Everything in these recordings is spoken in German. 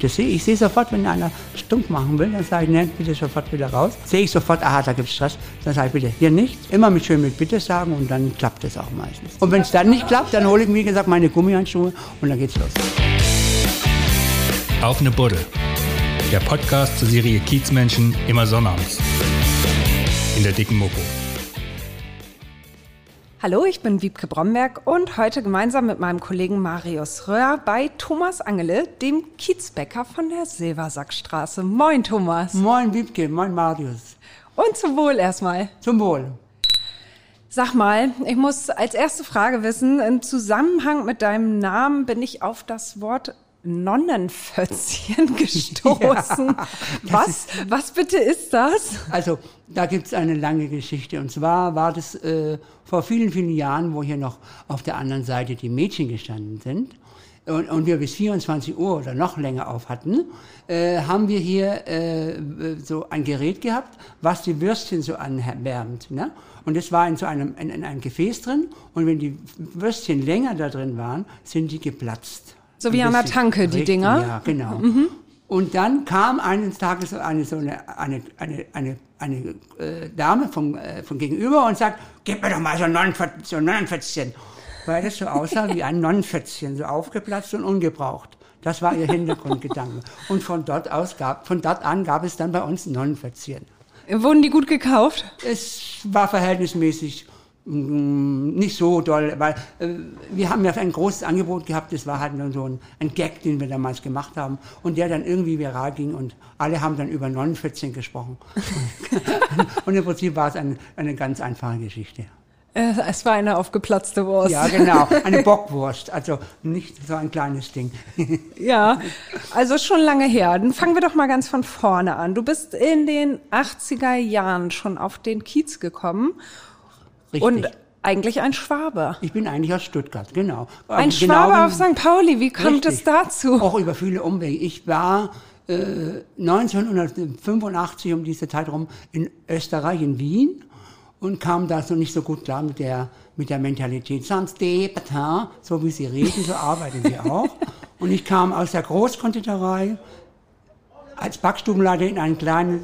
Das sehe ich sehe sofort, wenn einer stumpf machen will, dann sage ich, ne, bitte sofort wieder raus. Sehe ich sofort, aha, da gibt es Stress. Dann sage ich bitte, hier nicht. Immer mit schön mit Bitte sagen und dann klappt es auch meistens. Und wenn es dann nicht klappt, dann hole ich, wie gesagt, meine Gummihandschuhe und dann geht's los. Auf eine Buddel. Der Podcast zur Serie Kiezmenschen immer sonnabends. In der dicken Mopo. Hallo, ich bin Wiebke Bromberg und heute gemeinsam mit meinem Kollegen Marius Röhr bei Thomas Angele, dem Kiezbäcker von der Silbersackstraße. Moin, Thomas. Moin, Wiebke, moin, Marius. Und zum Wohl erstmal. Zum Wohl. Sag mal, ich muss als erste Frage wissen, im Zusammenhang mit deinem Namen bin ich auf das Wort Nonnenfötzchen gestoßen. Ja, was, was bitte ist das? Also, da gibt es eine lange Geschichte. Und zwar war das äh, vor vielen, vielen Jahren, wo hier noch auf der anderen Seite die Mädchen gestanden sind. Und, und wir bis 24 Uhr oder noch länger auf hatten, äh, haben wir hier äh, so ein Gerät gehabt, was die Würstchen so anwärmt. Ne? Und es war in so einem, in, in einem Gefäß drin. Und wenn die Würstchen länger da drin waren, sind die geplatzt. So wie an der Tanke, die Dinger? Ja, genau. Mhm. Und dann kam eines Tages eine, so eine, eine, eine, eine, eine äh, Dame vom, äh, von gegenüber und sagt, gib mir doch mal so ein Nonnenfötzchen. Weil das so aussah wie ein Nonnenfötzchen, so aufgeplatzt und ungebraucht. Das war ihr Hintergrundgedanke. Und von dort, aus gab, von dort an gab es dann bei uns Nonnenfötzchen. Wurden die gut gekauft? Es war verhältnismäßig nicht so doll, weil äh, wir haben ja ein großes Angebot gehabt, das war halt nur so ein, ein, Gag, den wir damals gemacht haben und der dann irgendwie viral ging und alle haben dann über 49 gesprochen. und im Prinzip war es ein, eine ganz einfache Geschichte. Äh, es war eine aufgeplatzte Wurst. Ja, genau, eine Bockwurst, also nicht so ein kleines Ding. ja, also schon lange her. Dann fangen wir doch mal ganz von vorne an. Du bist in den 80er Jahren schon auf den Kiez gekommen Richtig. Und eigentlich ein Schwabe. Ich bin eigentlich aus Stuttgart, genau. Ein genau Schwabe auf St. Pauli, wie kommt es dazu? Auch über viele Umwege. Ich war äh, 1985 um diese Zeit rum in Österreich, in Wien und kam da so nicht so gut klar mit der, mit der Mentalität. Sans de patin, so wie sie reden, so arbeiten sie auch. Und ich kam aus der Großkonditorei als Backstubenleiter in ein kleines,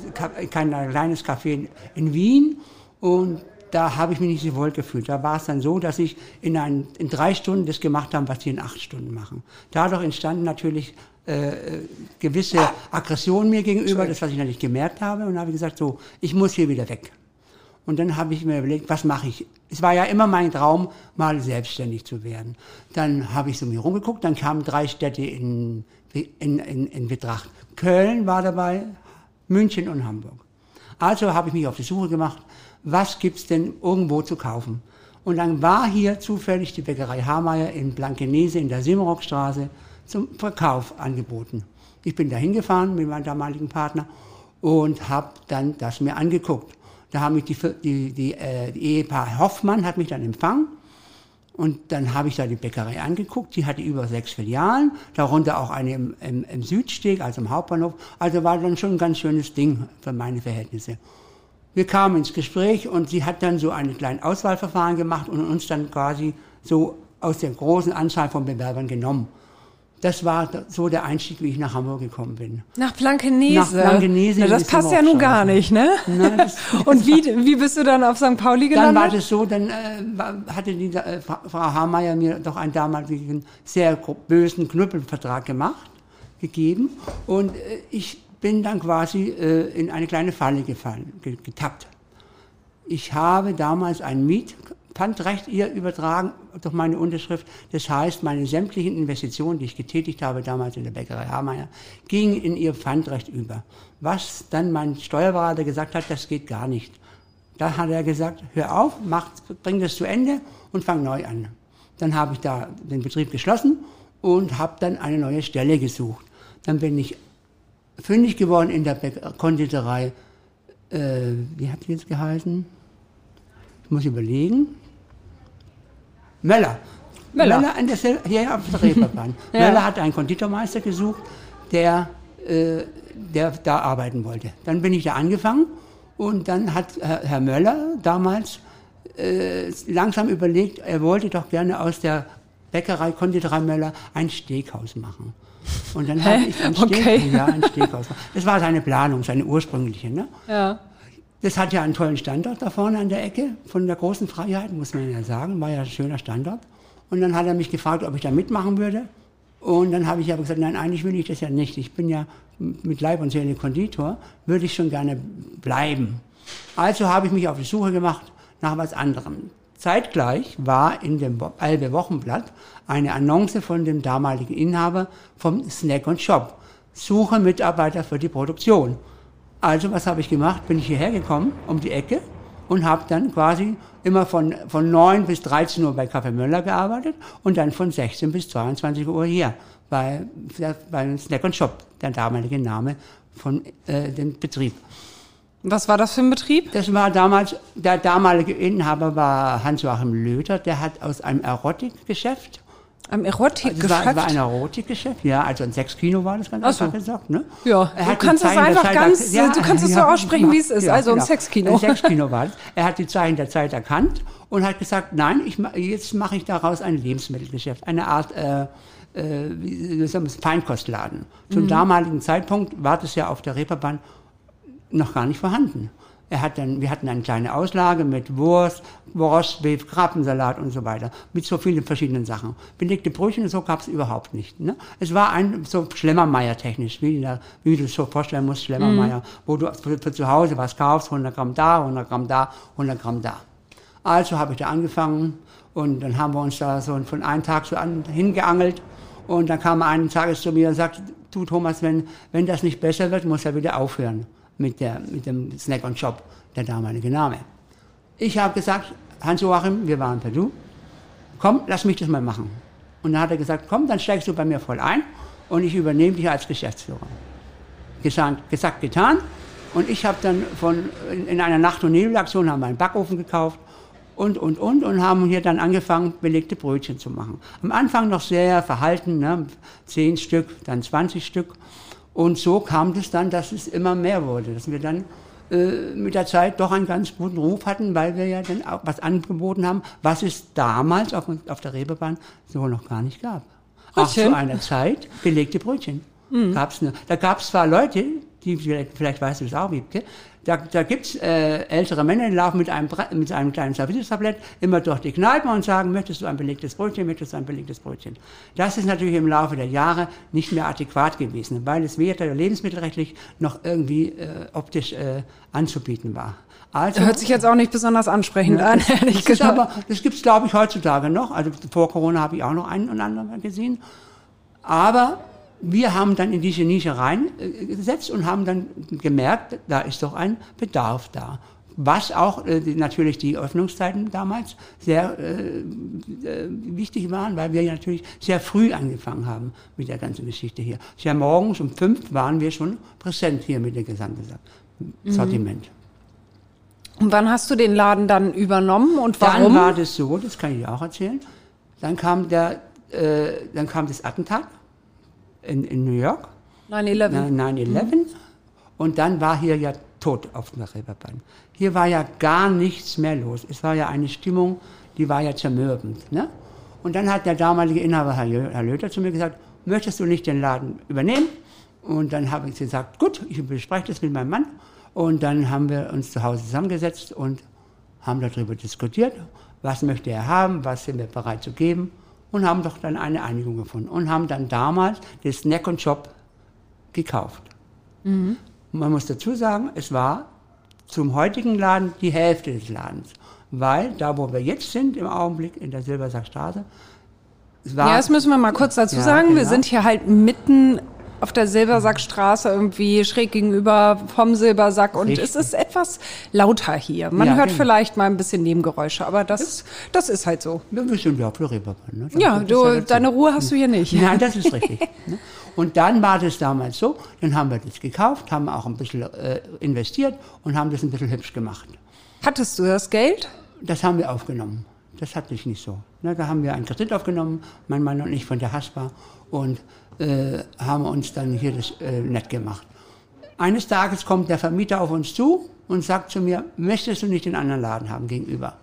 ein kleines Café in Wien und da habe ich mich nicht so wohl gefühlt. Da war es dann so, dass ich in, ein, in drei Stunden das gemacht habe, was die in acht Stunden machen. Dadurch entstanden natürlich äh, gewisse Aggressionen mir gegenüber, das, was ich natürlich gemerkt habe. Und habe ich gesagt, so, ich muss hier wieder weg. Und dann habe ich mir überlegt, was mache ich? Es war ja immer mein Traum, mal selbstständig zu werden. Dann habe ich so mir rumgeguckt, dann kamen drei Städte in, in, in, in Betracht. Köln war dabei, München und Hamburg. Also habe ich mich auf die Suche gemacht was gibt's denn irgendwo zu kaufen. Und dann war hier zufällig die Bäckerei Hameyer in Blankenese in der Simrockstraße zum Verkauf angeboten. Ich bin da hingefahren mit meinem damaligen Partner und habe dann das mir angeguckt. Da haben mich die, die, die, äh, die Ehepaar Hoffmann hat mich dann empfangen und dann habe ich da die Bäckerei angeguckt. Die hatte über sechs Filialen, darunter auch eine im, im, im Südsteg, also im Hauptbahnhof. Also war dann schon ein ganz schönes Ding für meine Verhältnisse. Wir kamen ins Gespräch und sie hat dann so ein kleines Auswahlverfahren gemacht und uns dann quasi so aus der großen Anzahl von Bewerbern genommen. Das war so der Einstieg, wie ich nach Hamburg gekommen bin. Nach Blankenese? Nach Blankenese. Na, das passt ja nun gar nicht, ne? Nein, Und wie, wie bist du dann auf St. Pauli gelandet? Dann war das so, dann äh, hatte die äh, Frau Hameyer mir doch einen damaligen sehr bösen Knüppelvertrag gemacht, gegeben. Und äh, ich bin dann quasi äh, in eine kleine Falle gefallen, getappt. Ich habe damals ein Mietpfandrecht ihr übertragen durch meine Unterschrift. Das heißt, meine sämtlichen Investitionen, die ich getätigt habe damals in der Bäckerei Hameyer, gingen in ihr Pfandrecht über. Was dann mein Steuerberater gesagt hat, das geht gar nicht. Da hat er gesagt, hör auf, mach, bring das zu Ende und fang neu an. Dann habe ich da den Betrieb geschlossen und habe dann eine neue Stelle gesucht. Dann bin ich fündig geworden in der Konditorei. Äh, wie hat die jetzt geheißen? Ich muss überlegen. Möller. Möller. Möller an der, hier auf der Reeperbahn. ja. Möller hat einen Konditormeister gesucht, der, äh, der da arbeiten wollte. Dann bin ich da angefangen und dann hat Herr, Herr Möller damals äh, langsam überlegt, er wollte doch gerne aus der Bäckerei Konditorei Möller ein Steakhaus machen. Und dann habe ich ein, Steg, Okay. ja, ein Steakhouse. Das war seine Planung, seine ursprüngliche. Ne? Ja. Das hat ja einen tollen Standort da vorne an der Ecke von der großen Freiheit, muss man ja sagen. War ja ein schöner Standort. Und dann hat er mich gefragt, ob ich da mitmachen würde. Und dann habe ich aber gesagt, nein, eigentlich will ich das ja nicht. Ich bin ja mit Leib und Seele Konditor, würde ich schon gerne bleiben. Also habe ich mich auf die Suche gemacht nach was anderem. Zeitgleich war in dem Albe Wochenblatt eine Annonce von dem damaligen Inhaber vom Snack und Shop. Suche Mitarbeiter für die Produktion. Also was habe ich gemacht? Bin ich hierher gekommen, um die Ecke und habe dann quasi immer von, von 9 bis 13 Uhr bei Kaffee Möller gearbeitet und dann von 16 bis 22 Uhr hier bei, bei Snack und Shop, der damalige Name von äh, dem Betrieb. Was war das für ein Betrieb? Das war damals, der damalige Inhaber war Hans-Joachim Löter, der hat aus einem Erotikgeschäft, Am das Erotikgeschäft? war, war ein Erotikgeschäft, ja, also ein Sexkino war das ganz Ach so. einfach gesagt, ne? Ja, Er du kannst es einfach ganz- erk- du kannst es so aussprechen, wie es ist, also ein Sexkino. Ein Sexkino war es. Er hat die Zeichen der Zeit erkannt und hat gesagt, nein, ich, jetzt mache ich daraus ein Lebensmittelgeschäft, eine Art äh, äh, wie Feinkostladen. Mhm. Zum damaligen Zeitpunkt war das ja auf der Reeperbahn noch gar nicht vorhanden. Er hat dann, wir hatten eine kleine Auslage mit Wurst, Rostbeef, Krabbensalat und so weiter. Mit so vielen verschiedenen Sachen. Belegte Brötchen und so gab es überhaupt nicht. Ne? Es war ein so Schlemmermeier-technisch, wie, der- wie du es so vorstellen musst, Schlemmermeier, wo du für, für zu Hause was kaufst, 100 Gramm da, 100 Gramm da, 100 Gramm da. Also habe ich da angefangen und dann haben wir uns da so von einem Tag so an, hingeangelt und dann kam er eines Tages zu mir und sagte, du Thomas, wenn, wenn das nicht besser wird, muss er wieder aufhören mit, der, mit dem Snack und Shop, der damalige Name. Ich habe gesagt, Hans-Joachim, wir waren per Du, komm, lass mich das mal machen. Und dann hat er gesagt, komm, dann steigst du bei mir voll ein und ich übernehme dich als Geschäftsführer. Gesagt, gesagt getan. Und ich habe dann von, in, in einer Nacht- und Nebelaktion haben wir einen Backofen gekauft und, und, und, und haben hier dann angefangen, belegte Brötchen zu machen. Am Anfang noch sehr verhalten, ne? zehn Stück, dann 20 Stück. Und so kam es dann, dass es immer mehr wurde, dass wir dann äh, mit der Zeit doch einen ganz guten Ruf hatten, weil wir ja dann auch was angeboten haben, was es damals auf, auf der Reeperbahn so noch gar nicht gab. Auch Brötchen? zu einer Zeit belegte Brötchen. Gab's ne, da gab es zwar Leute, die vielleicht, vielleicht weißt du das auch, Wiebke, da, da gibt es äh, ältere Männer, die laufen mit einem, mit einem kleinen Serviertablett immer durch die Kneipe und sagen, möchtest du ein belegtes Brötchen, möchtest du ein belegtes Brötchen. Das ist natürlich im Laufe der Jahre nicht mehr adäquat gewesen, weil es weder lebensmittelrechtlich noch irgendwie äh, optisch äh, anzubieten war. Also, Hört sich jetzt auch nicht besonders ansprechend an, ehrlich das gesagt. aber, das gibt es, glaube ich, heutzutage noch. Also vor Corona habe ich auch noch einen und anderen gesehen. Aber wir haben dann in diese Nische reingesetzt und haben dann gemerkt, da ist doch ein Bedarf da. Was auch äh, die, natürlich die Öffnungszeiten damals sehr äh, äh, wichtig waren, weil wir natürlich sehr früh angefangen haben mit der ganzen Geschichte hier. Ja, morgens um fünf waren wir schon präsent hier mit dem gesamten Sa- Sortiment. Und wann hast du den Laden dann übernommen und warum? Dann war das so, das kann ich dir auch erzählen. Dann kam der, äh, dann kam das Attentat in, in New York, 9-11. na- 9/11, und dann war hier ja tot auf der Reeperbahn. Hier war ja gar nichts mehr los. Es war ja eine Stimmung, die war ja zermürbend. Ne? Und dann hat der damalige Inhaber, Herr Löter, zu mir gesagt, möchtest du nicht den Laden übernehmen? Und dann habe ich gesagt, gut, ich bespreche das mit meinem Mann. Und dann haben wir uns zu Hause zusammengesetzt und haben darüber diskutiert, was möchte er haben, was sind wir bereit zu geben und haben doch dann eine Einigung gefunden und haben dann damals den Snack und Shop gekauft. Und Man muss dazu sagen, es war zum heutigen Laden die Hälfte des Ladens, weil da, wo wir jetzt sind im Augenblick in der Silbersackstraße, war Ja, das müssen wir mal kurz dazu Ja, sagen. Wir genau. sind hier halt mitten auf der Silbersackstraße irgendwie schräg gegenüber vom Silbersack und Richtig. es ist etwas lauter hier. Man Ja, hört genau. vielleicht mal ein bisschen Nebengeräusche, aber das, das ist halt so. wir sind ja Reeperbahn. Ne? Das Ja, du, dazu. deine Ruhe hast du hier nicht. Nein, das ist richtig. ne? Und dann war das damals so, dann haben wir das gekauft, haben auch ein bisschen äh, investiert und haben das ein bisschen hübsch gemacht. Hattest du das Geld? Das haben wir aufgenommen. Das hatte ich nicht so. Ne, da haben wir einen Kredit aufgenommen, mein Mann und ich von der Haspa, und äh, haben uns dann hier das äh, nett gemacht. Eines Tages kommt der Vermieter auf uns zu und sagt zu mir, möchtest du nicht den anderen Laden haben gegenüber?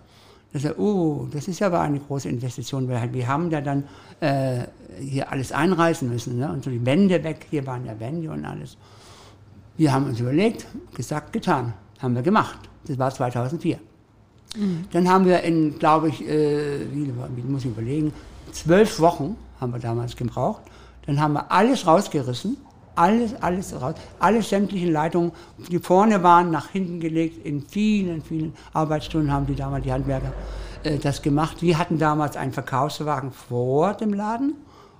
Das ist, oh, das ist aber eine große Investition, weil wir haben da dann äh, hier alles einreißen müssen ne? und so die Wände weg, hier waren ja Wände und alles. Wir haben uns überlegt, gesagt, getan, haben wir gemacht. Das war 2004. Mhm. Dann haben wir in, glaube ich, äh, wie, wie muss ich überlegen, zwölf Wochen haben wir damals gebraucht. Dann haben wir alles rausgerissen, alles, alles raus, alle sämtlichen Leitungen, die vorne waren, nach hinten gelegt. In vielen, vielen Arbeitsstunden haben die damals die Handwerker äh, das gemacht. Wir hatten damals einen Verkaufswagen vor dem Laden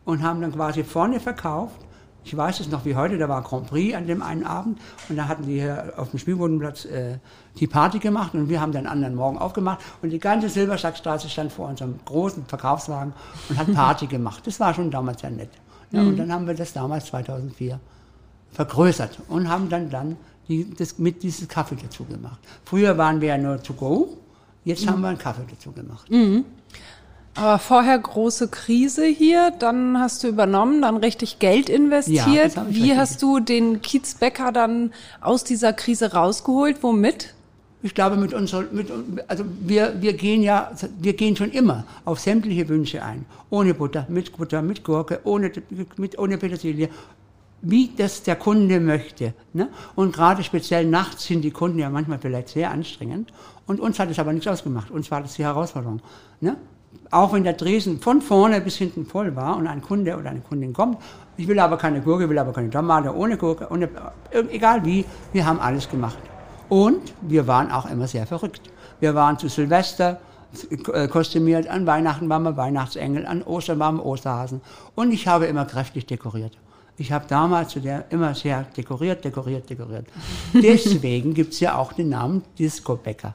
und haben dann quasi vorne verkauft. Ich weiß es noch wie heute, da war Grand Prix an dem einen Abend und da hatten die hier auf dem Spielbodenplatz äh, die Party gemacht und wir haben dann anderen Morgen aufgemacht und die ganze Silberschlackstraße stand vor unserem großen Verkaufswagen und hat Party gemacht. Das war schon damals sehr nett. Ja, mhm. Und dann haben wir das damals 2004 vergrößert und haben dann, dann die, das, mit dieses Kaffee dazu gemacht. Früher waren wir ja nur to go, jetzt mhm. haben wir einen Kaffee dazu gemacht. Mhm. Aber vorher große Krise hier, dann hast du übernommen, dann richtig Geld investiert. Ja, Wie hast du den Kiezbäcker dann aus dieser Krise rausgeholt? Womit? Ich glaube, mit uns, mit, also wir, wir gehen ja, wir gehen schon immer auf sämtliche Wünsche ein. Ohne Butter, mit Butter, mit Gurke, ohne, mit, ohne Petersilie. Wie das der Kunde möchte. Ne? Und gerade speziell nachts sind die Kunden ja manchmal vielleicht sehr anstrengend. Und uns hat es aber nichts ausgemacht. Uns war das die Herausforderung. Ne? Auch wenn der Dresen von vorne bis hinten voll war und ein Kunde oder eine Kundin kommt, ich will aber keine Gurke, will aber keine Tomate, ohne Gurke, ohne, egal wie, wir haben alles gemacht. Und wir waren auch immer sehr verrückt. Wir waren zu Silvester äh, kostümiert, an Weihnachten waren wir Weihnachtsengel, an Ostern waren wir Osterhasen. Und ich habe immer kräftig dekoriert. Ich habe damals zu der immer sehr dekoriert, dekoriert, dekoriert. Deswegen gibt es ja auch den Namen Disco-Bäcker.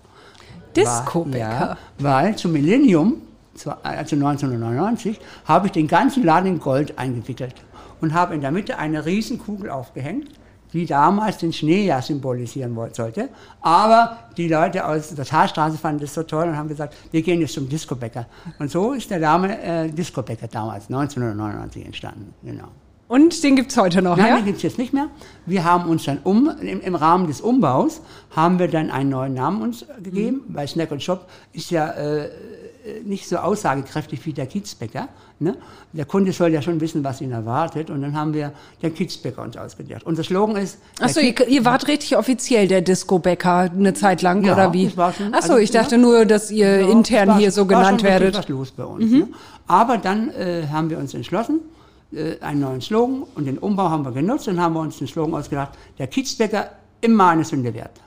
Disco-Bäcker? Ja, weil zum Millennium, also 1999, habe ich den ganzen Laden in Gold eingewickelt und habe in der Mitte eine Riesenkugel aufgehängt die damals den Schnee ja symbolisieren sollte. Aber die Leute aus der Talstraße fanden das so toll und haben gesagt, wir gehen jetzt zum Discobäcker. Und so ist der Name äh, Discobäcker damals, 1999 entstanden. Genau. Und den gibt es heute noch, Nein, ja? den gibt es jetzt nicht mehr. Wir haben uns dann um, im, im, Rahmen des Umbaus, haben wir dann einen neuen Namen uns gegeben, mhm. weil Snack und Shop ist ja äh, nicht so aussagekräftig wie der Kiezbäcker. Ne? Der Kunde soll ja schon wissen, was ihn erwartet. Und dann haben wir den Kiezbäcker uns ausgedacht. Unser Slogan ist... Achso, ihr, ihr wart richtig offiziell der Disco-Bäcker eine Zeit lang, ja, oder wie? Achso, also, ich dachte ja, nur, dass ihr ja, intern war, hier so genannt werdet. was los bei uns. Mhm. Ne? Aber dann äh, haben wir uns entschlossen, äh, einen neuen Slogan und den Umbau haben wir genutzt und haben wir uns den Slogan ausgedacht, der Kiezbäcker immer eine Sünde wert.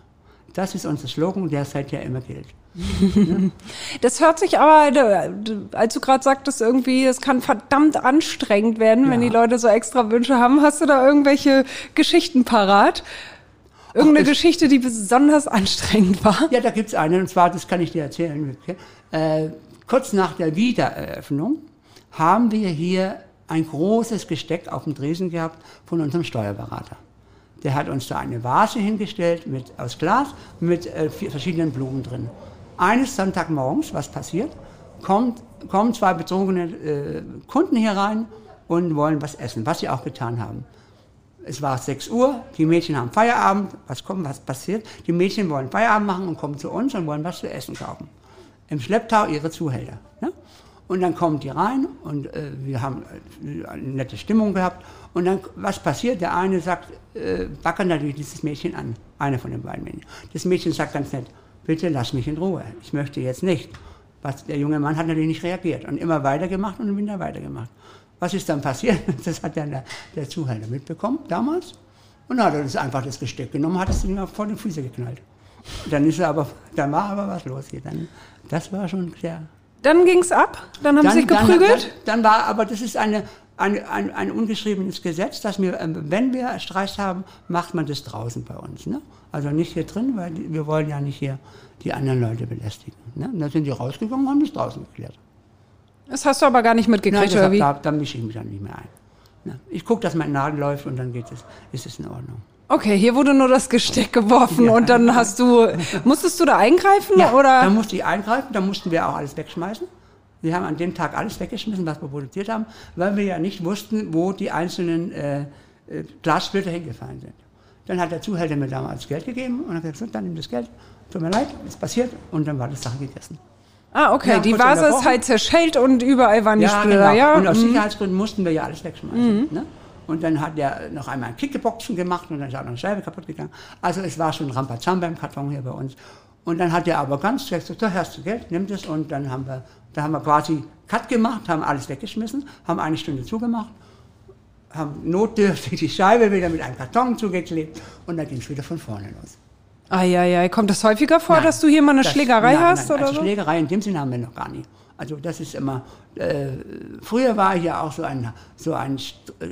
Das ist unser Slogan, der seither immer gilt. Das hört sich aber, als du gerade sagtest, irgendwie, es kann verdammt anstrengend werden, ja. wenn die Leute so extra Wünsche haben. Hast du da irgendwelche Geschichten parat? Irgendeine Ach, Geschichte, die besonders anstrengend war? Ja, da gibt's eine, und zwar, das kann ich dir erzählen. Äh, kurz nach der Wiedereröffnung haben wir hier ein großes Gesteck auf dem Dresen gehabt von unserem Steuerberater. Der hat uns da eine Vase hingestellt mit, aus Glas mit äh, verschiedenen Blumen drin. Eines Sonntagmorgens, was passiert? Kommt, kommen zwei betrunkene äh, Kunden hier rein und wollen was essen, was sie auch getan haben. Es war 6 Uhr, die Mädchen haben Feierabend, was kommt, was passiert? Die Mädchen wollen Feierabend machen und kommen zu uns und wollen was zu essen kaufen. Im Schlepptau ihre Zuhälter. Ne? Und dann kommen die rein und äh, wir haben äh, eine nette Stimmung gehabt. Und dann, was passiert? Der eine sagt, äh, backern natürlich dieses Mädchen an, einer von den beiden Mädchen. Das Mädchen sagt ganz nett, bitte lass mich in Ruhe, ich möchte jetzt nicht. Was, der junge Mann hat natürlich nicht reagiert und immer weitergemacht und wieder weitergemacht. Was ist dann passiert? Das hat dann der, der Zuhälter mitbekommen damals. Und dann hat er das einfach das Gesteck genommen, hat es ihm vor den Füße geknallt. Dann ist er aber, dann war aber was los hier. Dann, das war schon sehr. Dann ging es ab? Dann haben dann, sie sich geprügelt? Dann, dann, war, aber das ist eine, ein, ein, ein ungeschriebenes Gesetz, dass wir, ähm, wenn wir Streit haben, macht man das draußen bei uns. Ne? Also nicht hier drin, weil wir wollen ja nicht hier die anderen Leute belästigen. Ne? Und dann sind die rausgegangen und haben das draußen geklärt. Das hast du aber gar nicht mitgekriegt, Nein, oder wie? Da, da mische ich mich dann nicht mehr ein. Ne? Ich gucke, dass mein Nadel läuft und dann geht es, ist es in Ordnung. Okay, hier wurde nur das Gesteck geworfen ja, und dann hast du, musstest du da eingreifen? Ja, oder? da musste ich eingreifen, da mussten wir auch alles wegschmeißen. Wir haben an dem Tag alles weggeschmissen, was wir produziert haben, weil wir ja nicht wussten, wo die einzelnen äh, äh, Glassplitter hingefallen sind. Dann hat der Zuhälter mir damals Geld gegeben und hat gesagt, dann nimm das Geld, tut mir leid, ist passiert und dann war die Sache gegessen. Ah, okay. Die Vase ist halt zerschellt und überall waren die Ja, Splitter, genau. ja? Und aus Mhm. Sicherheitsgründen mussten wir ja alles wegschmeißen. Ne? Und dann hat er noch einmal ein Kickeboxen gemacht und dann ist auch noch eine Scheibe kaputt gegangen. Also es war schon Rampazamba im Karton hier bei uns. Und dann hat er aber ganz direkt gesagt, da hast du Geld, nimm das. Und dann haben wir, da haben wir quasi Cut gemacht, haben alles weggeschmissen, haben eine Stunde zugemacht, haben notdürftig die Scheibe wieder mit einem Karton zugeklebt und dann ging es wieder von vorne los. Eieiei, kommt das häufiger vor, Nein, dass du hier mal eine das- Schlägerei nein, hast nein, oder also so? Schlägerei in dem Sinne haben wir noch gar nicht. Also das ist immer, äh, früher war ich ja auch so ein, so ein,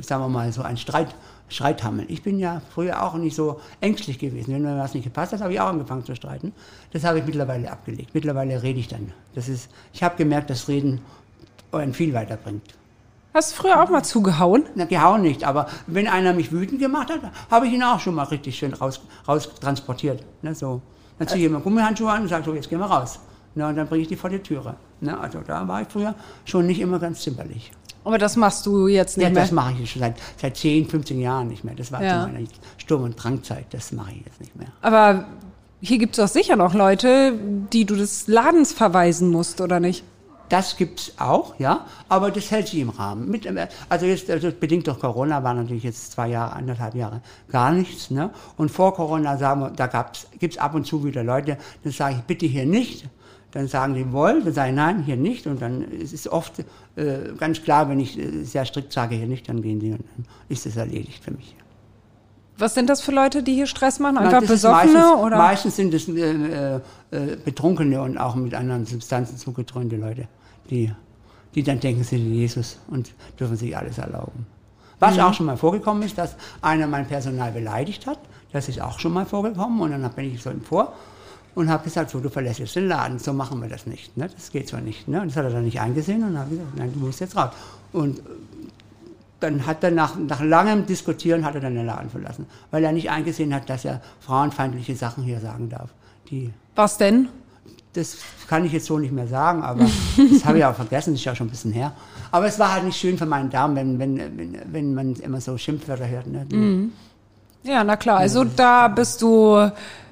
sagen wir mal, so ein Streit, Streithammel. Ich bin ja früher auch nicht so ängstlich gewesen. Wenn mir was nicht gepasst hat, habe ich auch angefangen zu streiten. Das habe ich mittlerweile abgelegt. Mittlerweile rede ich dann. Das ist, ich habe gemerkt, dass Reden einen viel weiterbringt. Hast du früher auch mal zugehauen? Na, gehauen nicht, aber wenn einer mich wütend gemacht hat, habe ich ihn auch schon mal richtig schön raus, raus transportiert. Ne, so. Dann ziehe ich immer Gummihandschuhe an und sage so, jetzt gehen wir raus. Na, und dann bringe ich die vor die Türe. Ne, also da war ich früher schon nicht immer ganz zimperlich. Aber das machst du jetzt nicht Ja, mehr. das mache ich schon seit, seit 10, 15 Jahren nicht mehr. Das war Ja. zu meiner Sturm- und Drangzeit. Das mache ich jetzt nicht mehr. Aber hier gibt es doch sicher noch Leute, die du des Ladens verweisen musst, oder nicht? Das gibt's auch, ja, aber das hält sich im Rahmen. Mit, äh, also jetzt also bedingt durch Corona war natürlich jetzt zwei Jahre, anderthalb Jahre gar nichts. Ne? Und vor Corona sagen wir, da gab's, gibt's ab und zu wieder Leute, dann sage ich bitte hier nicht. Dann sagen die wollen, dann sage ich nein, hier nicht. Und dann ist es oft äh, ganz klar, wenn ich äh, sehr strikt sage hier nicht, dann gehen sie und dann ist es erledigt für mich. Was sind das für Leute, die hier Stress machen? Nein, Einfach ist Besoffene meistens, oder? Meistens sind es äh, äh, äh, Betrunkene und auch mit anderen Substanzen zugetrönte Leute, die, die dann denken, sie sind Jesus und dürfen sich alles erlauben. Was auch schon mal vorgekommen ist, dass einer mein Personal beleidigt hat. Das ist auch schon mal vorgekommen. Und dann bin ich so ihm vor und habe gesagt, so, du verlässt jetzt den Laden, so machen wir das nicht. Ne? Das geht so nicht. Ne? Und das hat er dann nicht eingesehen und habe gesagt, nein, du musst jetzt raus. Und dann hat er nach, nach langem Diskutieren hat er dann den Laden verlassen, weil er nicht eingesehen hat, dass er frauenfeindliche Sachen hier sagen darf. Die, Was denn? das kann ich jetzt so nicht mehr sagen, aber das habe ich auch vergessen, das ist ja schon ein bisschen her. Aber es war halt nicht schön für meinen Darm, wenn, wenn, wenn, wenn man immer so Schimpfwörter hört. Ne? Die, Ja, na klar. Also da bist du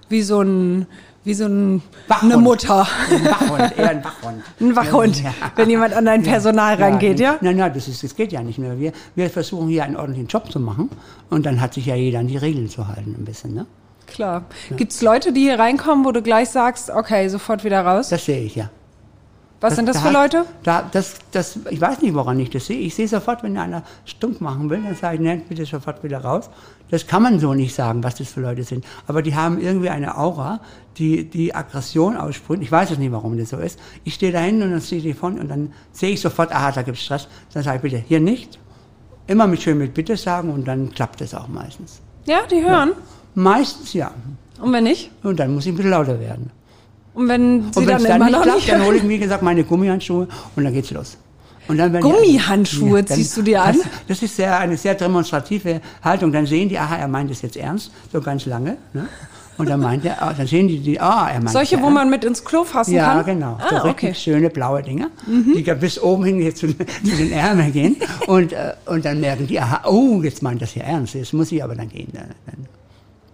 wie so ein, wie so ein, Wachhund. eine Mutter. Ein Wachhund, eher ein Wachhund. Ein Wachhund, Ja. wenn jemand an dein Personal rangeht, ja? Nein, nein, das, ist, das geht ja nicht mehr. Wir, wir versuchen hier einen ordentlichen Job zu machen und dann hat sich ja jeder an die Regeln zu halten ein bisschen. Ne? Klar. Gibt's Leute, die hier reinkommen, wo du gleich sagst, okay, sofort wieder raus? Das sehe ich ja. Was sind das da für Leute? Da, das, das, ich weiß nicht, woran ich das sehe. Ich sehe sofort, wenn einer stunk machen will, dann sage ich, nein, bitte sofort wieder raus. Das kann man so nicht sagen, was das für Leute sind. Aber die haben irgendwie eine Aura, die, die Aggression aussprüht. Ich weiß es nicht, warum das so ist. Ich stehe da hinten und dann stehe ich von und dann sehe ich sofort, aha, da gibt es Stress. Dann sage ich bitte, hier nicht. Immer mit schön mit Bitte sagen und dann klappt es auch meistens. Ja, die hören. Meistens ja. Und wenn nicht? Und dann muss ich ein bisschen lauter werden. Und wenn sie Und wenn dann dann immer nicht noch klappt, nicht dann hole ich, wie gesagt, meine Gummihandschuhe und dann geht's los. Und dann werden die- Gummihandschuhe ziehst du dir an? Das, das ist sehr, eine sehr demonstrative Haltung. Dann sehen die, aha, er meint es jetzt ernst, so ganz lange. Ne? Und dann meint er, ah, dann sehen die, die ah, er meint es Solche, ja wo man mit ins Klo fassen ja, kann? genau. so Ah, richtig okay. Mhm. schöne blaue Dinger, die bis oben hin jetzt zu, zu den Ärmeln gehen. Und, äh, und dann merken die, aha, oh, jetzt meint das hier ernst. Jetzt muss ich aber dann gehen. Dann, dann.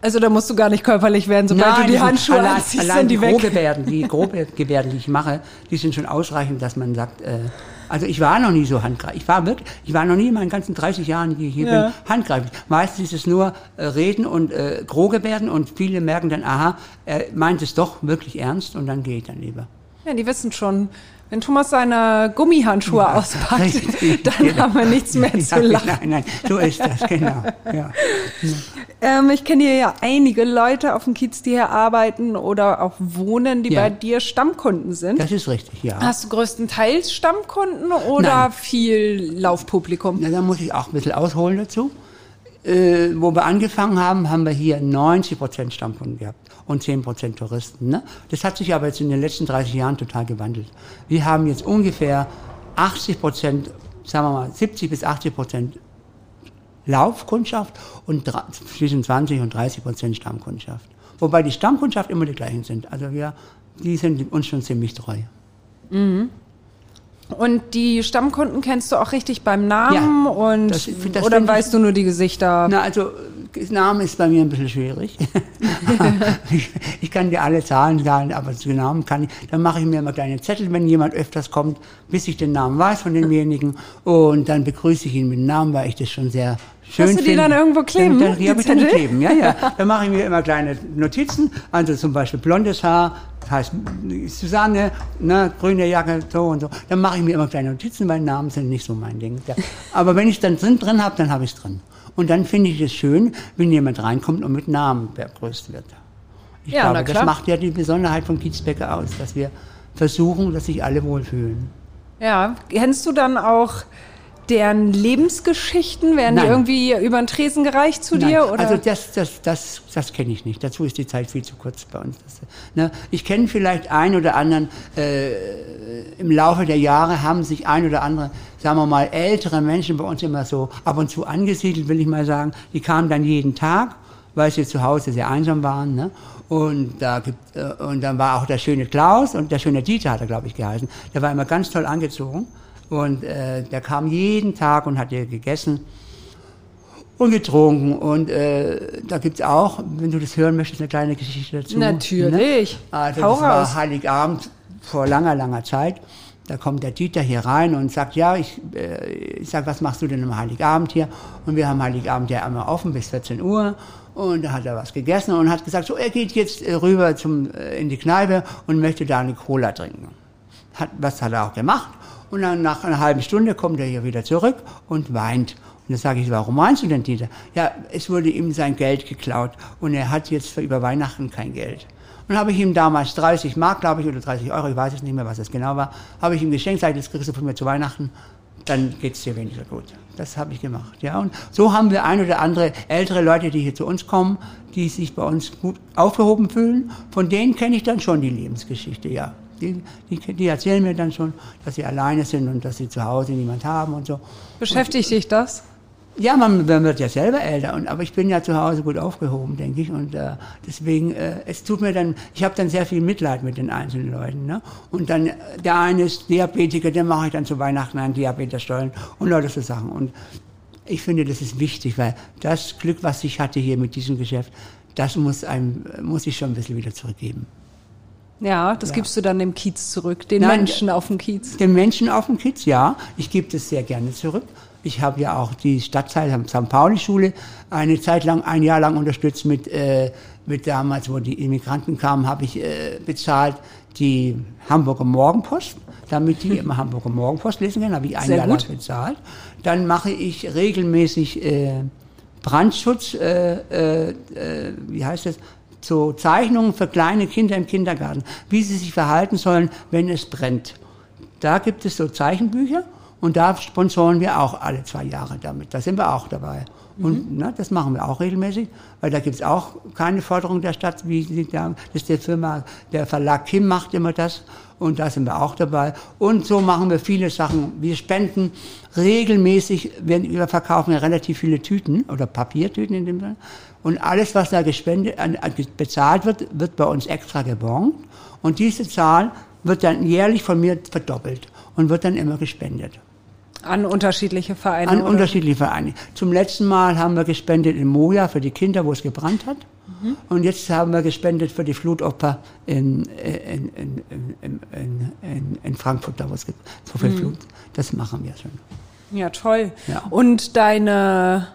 Also da musst du gar nicht körperlich werden, sobald du die Handschuhe allein, anziehst, allein sind die die weg. Die Grobgebärden, die ich mache, die sind schon ausreichend, dass man sagt, äh, also ich war noch nie so handgreiflich. Ich war wirklich, ich war noch nie in meinen ganzen 30 Jahren, die ich hier Ja. bin, handgreiflich. Meistens ist es nur äh, Reden und äh, Grobgebärden und viele merken dann, aha, er meint es doch wirklich ernst und dann gehe ich dann lieber. Ja, die wissen schon. Wenn Thomas seine Gummihandschuhe auspackt, richtig, dann genau. haben wir nichts mehr zu Ja, lachen. Nein, nein, so ist das, genau. Ja. Ähm, ich kenne hier ja einige Leute auf dem Kiez, die hier arbeiten oder auch wohnen, die Ja. bei dir Stammkunden sind. Das ist richtig, ja. Hast du größtenteils Stammkunden oder Nein. viel Laufpublikum? Na, da muss ich auch ein bisschen ausholen dazu. Äh, wo wir angefangen haben, haben wir hier 90% Stammkunden gehabt und 10% Touristen. Ne? Das hat sich aber jetzt in den letzten 30 Jahren total gewandelt. Wir haben jetzt ungefähr 80%, sagen wir mal 70 bis 80% Laufkundschaft und zwischen 20 und 30% Stammkundschaft. Wobei die Stammkundschaft immer die gleichen sind. Also wir, die sind uns schon ziemlich treu. Und die Stammkunden kennst du auch richtig beim Namen Ja, und das- das oder weißt du nur die Gesichter? Na, also Name ist bei mir ein bisschen schwierig. ich, ich, kann dir alle Zahlen sagen, aber zu Namen kann ich. Dann mache ich mir immer kleine Zettel, wenn jemand öfters kommt, bis ich den Namen weiß von demjenigen. Und dann begrüße ich ihn mit dem Namen, weil ich das schon sehr schön finde. Hast du die dann irgendwo kleben? Dann, dann, ja, dann kleben, ja, ja. Dann mache ich mir immer kleine Notizen. Also zum Beispiel blondes Haar, heißt Susanne, ne, grüne Jacke, so und so. Dann mache ich mir immer kleine Notizen, weil Namen sind nicht so mein Ding. Aber wenn ich es dann drin, drin habe, dann habe ich es drin. Und dann finde ich es schön, wenn jemand reinkommt und mit Namen begrüßt wird. Ich ja, glaube, das macht ja die Besonderheit von Kiezbecke aus, dass wir versuchen, dass sich alle wohlfühlen. Ja, kennst du dann auch deren Lebensgeschichten? Werden Nein. die irgendwie über den Tresen gereicht zu Nein. dir? Oder? Also das, das, das, das kenne ich nicht. Dazu ist die Zeit viel zu kurz bei uns. Das, ne? Ich kenne vielleicht einen oder anderen, äh, im Laufe der Jahre haben sich ein oder andere, sagen wir mal, ältere Menschen bei uns immer so ab und zu angesiedelt, will ich mal sagen. Die kamen dann jeden Tag, weil sie zu Hause sehr einsam waren. Ne? Und, da gibt, äh, und dann war auch der schöne Klaus und der schöne Dieter hat er, glaube ich, geheißen. Der war immer ganz toll angezogen. Und äh, der kam jeden Tag und hat hier gegessen und getrunken. Und äh, da gibt's auch, wenn du das hören möchtest, eine kleine Geschichte dazu. Natürlich. Ne? Also Hau das war raus. Heiligabend vor langer, langer Zeit. Da kommt der Dieter hier rein und sagt, ja, ich, äh, ich sag, was machst du denn am Heiligabend hier? Und wir haben Heiligabend ja immer offen bis 14 Uhr. Und da hat er was gegessen und hat gesagt, so, er geht jetzt äh, rüber zum, äh, in die Kneipe und möchte da eine Cola trinken. Hat, was hat er auch gemacht? Und dann nach einer halben Stunde kommt er hier wieder zurück und weint. Und dann sage ich, warum meinst du denn, Dieter? Ja, es wurde ihm sein Geld geklaut und er hat jetzt für über Weihnachten kein Geld. Und habe ich ihm damals 30 Mark, glaube ich, oder 30 Euro, ich weiß es nicht mehr, was das genau war, habe ich ihm geschenkt, sage, das kriegst du von mir zu Weihnachten, dann geht's dir weniger gut. Das habe ich gemacht, ja. Und so haben wir ein oder andere ältere Leute, die hier zu uns kommen, die sich bei uns gut aufgehoben fühlen. Von denen kenne ich dann schon die Lebensgeschichte, ja. Die, die, die, erzählen mir dann schon, dass sie alleine sind und dass sie zu Hause niemand haben und so. Beschäftigt dich das? Ja, man, man, wird ja selber älter, und, aber ich bin ja zu Hause gut aufgehoben, denke ich. Und äh, deswegen, äh, es tut mir dann, ich habe dann sehr viel Mitleid mit den einzelnen Leuten. Ne? Und dann, der eine ist Diabetiker, den mache ich dann zu Weihnachten einen Diabetes-Stollen und Leute so Sachen. Und ich finde, das ist wichtig, weil das Glück, was ich hatte hier mit diesem Geschäft, das muss, einem, muss ich schon ein bisschen wieder zurückgeben. Ja, das ja. gibst du dann dem Kiez zurück, den Nein, Menschen auf dem Kiez. Den Menschen auf dem Kiez, ja. Ich gebe das sehr gerne zurück. Ich habe ja auch die Stadtteil St. Pauli-Schule eine Zeit lang, ein Jahr lang unterstützt mit, äh, mit damals, wo die Immigranten kamen, habe ich äh, bezahlt die Hamburger Morgenpost, damit die immer Hamburger Morgenpost lesen können, habe ich ein sehr Jahr gut. lang bezahlt. Dann mache ich regelmäßig äh, Brandschutz, äh, äh, äh wie heißt das, so Zeichnungen für kleine Kinder im Kindergarten, wie sie sich verhalten sollen, wenn es brennt. Da gibt es so Zeichenbücher und da sponsoren wir auch alle zwei Jahre damit. Da sind wir auch dabei. Und mhm. ne, das machen wir auch regelmäßig, weil da gibt es auch keine Forderung der Stadt, wie sie da, das ist der Firma, der Verlag Kim macht immer das und da sind wir auch dabei. Und so machen wir viele Sachen. Wir spenden regelmäßig, wir verkaufen ja relativ viele Tüten oder Papiertüten in dem Sinne. Und alles, was da gespendet, bezahlt wird, wird bei uns extra gebongt. Und diese Zahl wird dann jährlich von mir verdoppelt und wird dann immer gespendet. An unterschiedliche Vereine? An oder? unterschiedliche Vereine. Zum letzten Mal haben wir gespendet in Moja für die Kinder, wo es gebrannt hat. Mhm. Und jetzt haben wir gespendet für die Flutopfer in, in, in, in, Frankfurt, da wo es. So viel mhm. Flut. Das machen wir schon. Ja, toll. Ja. Und deine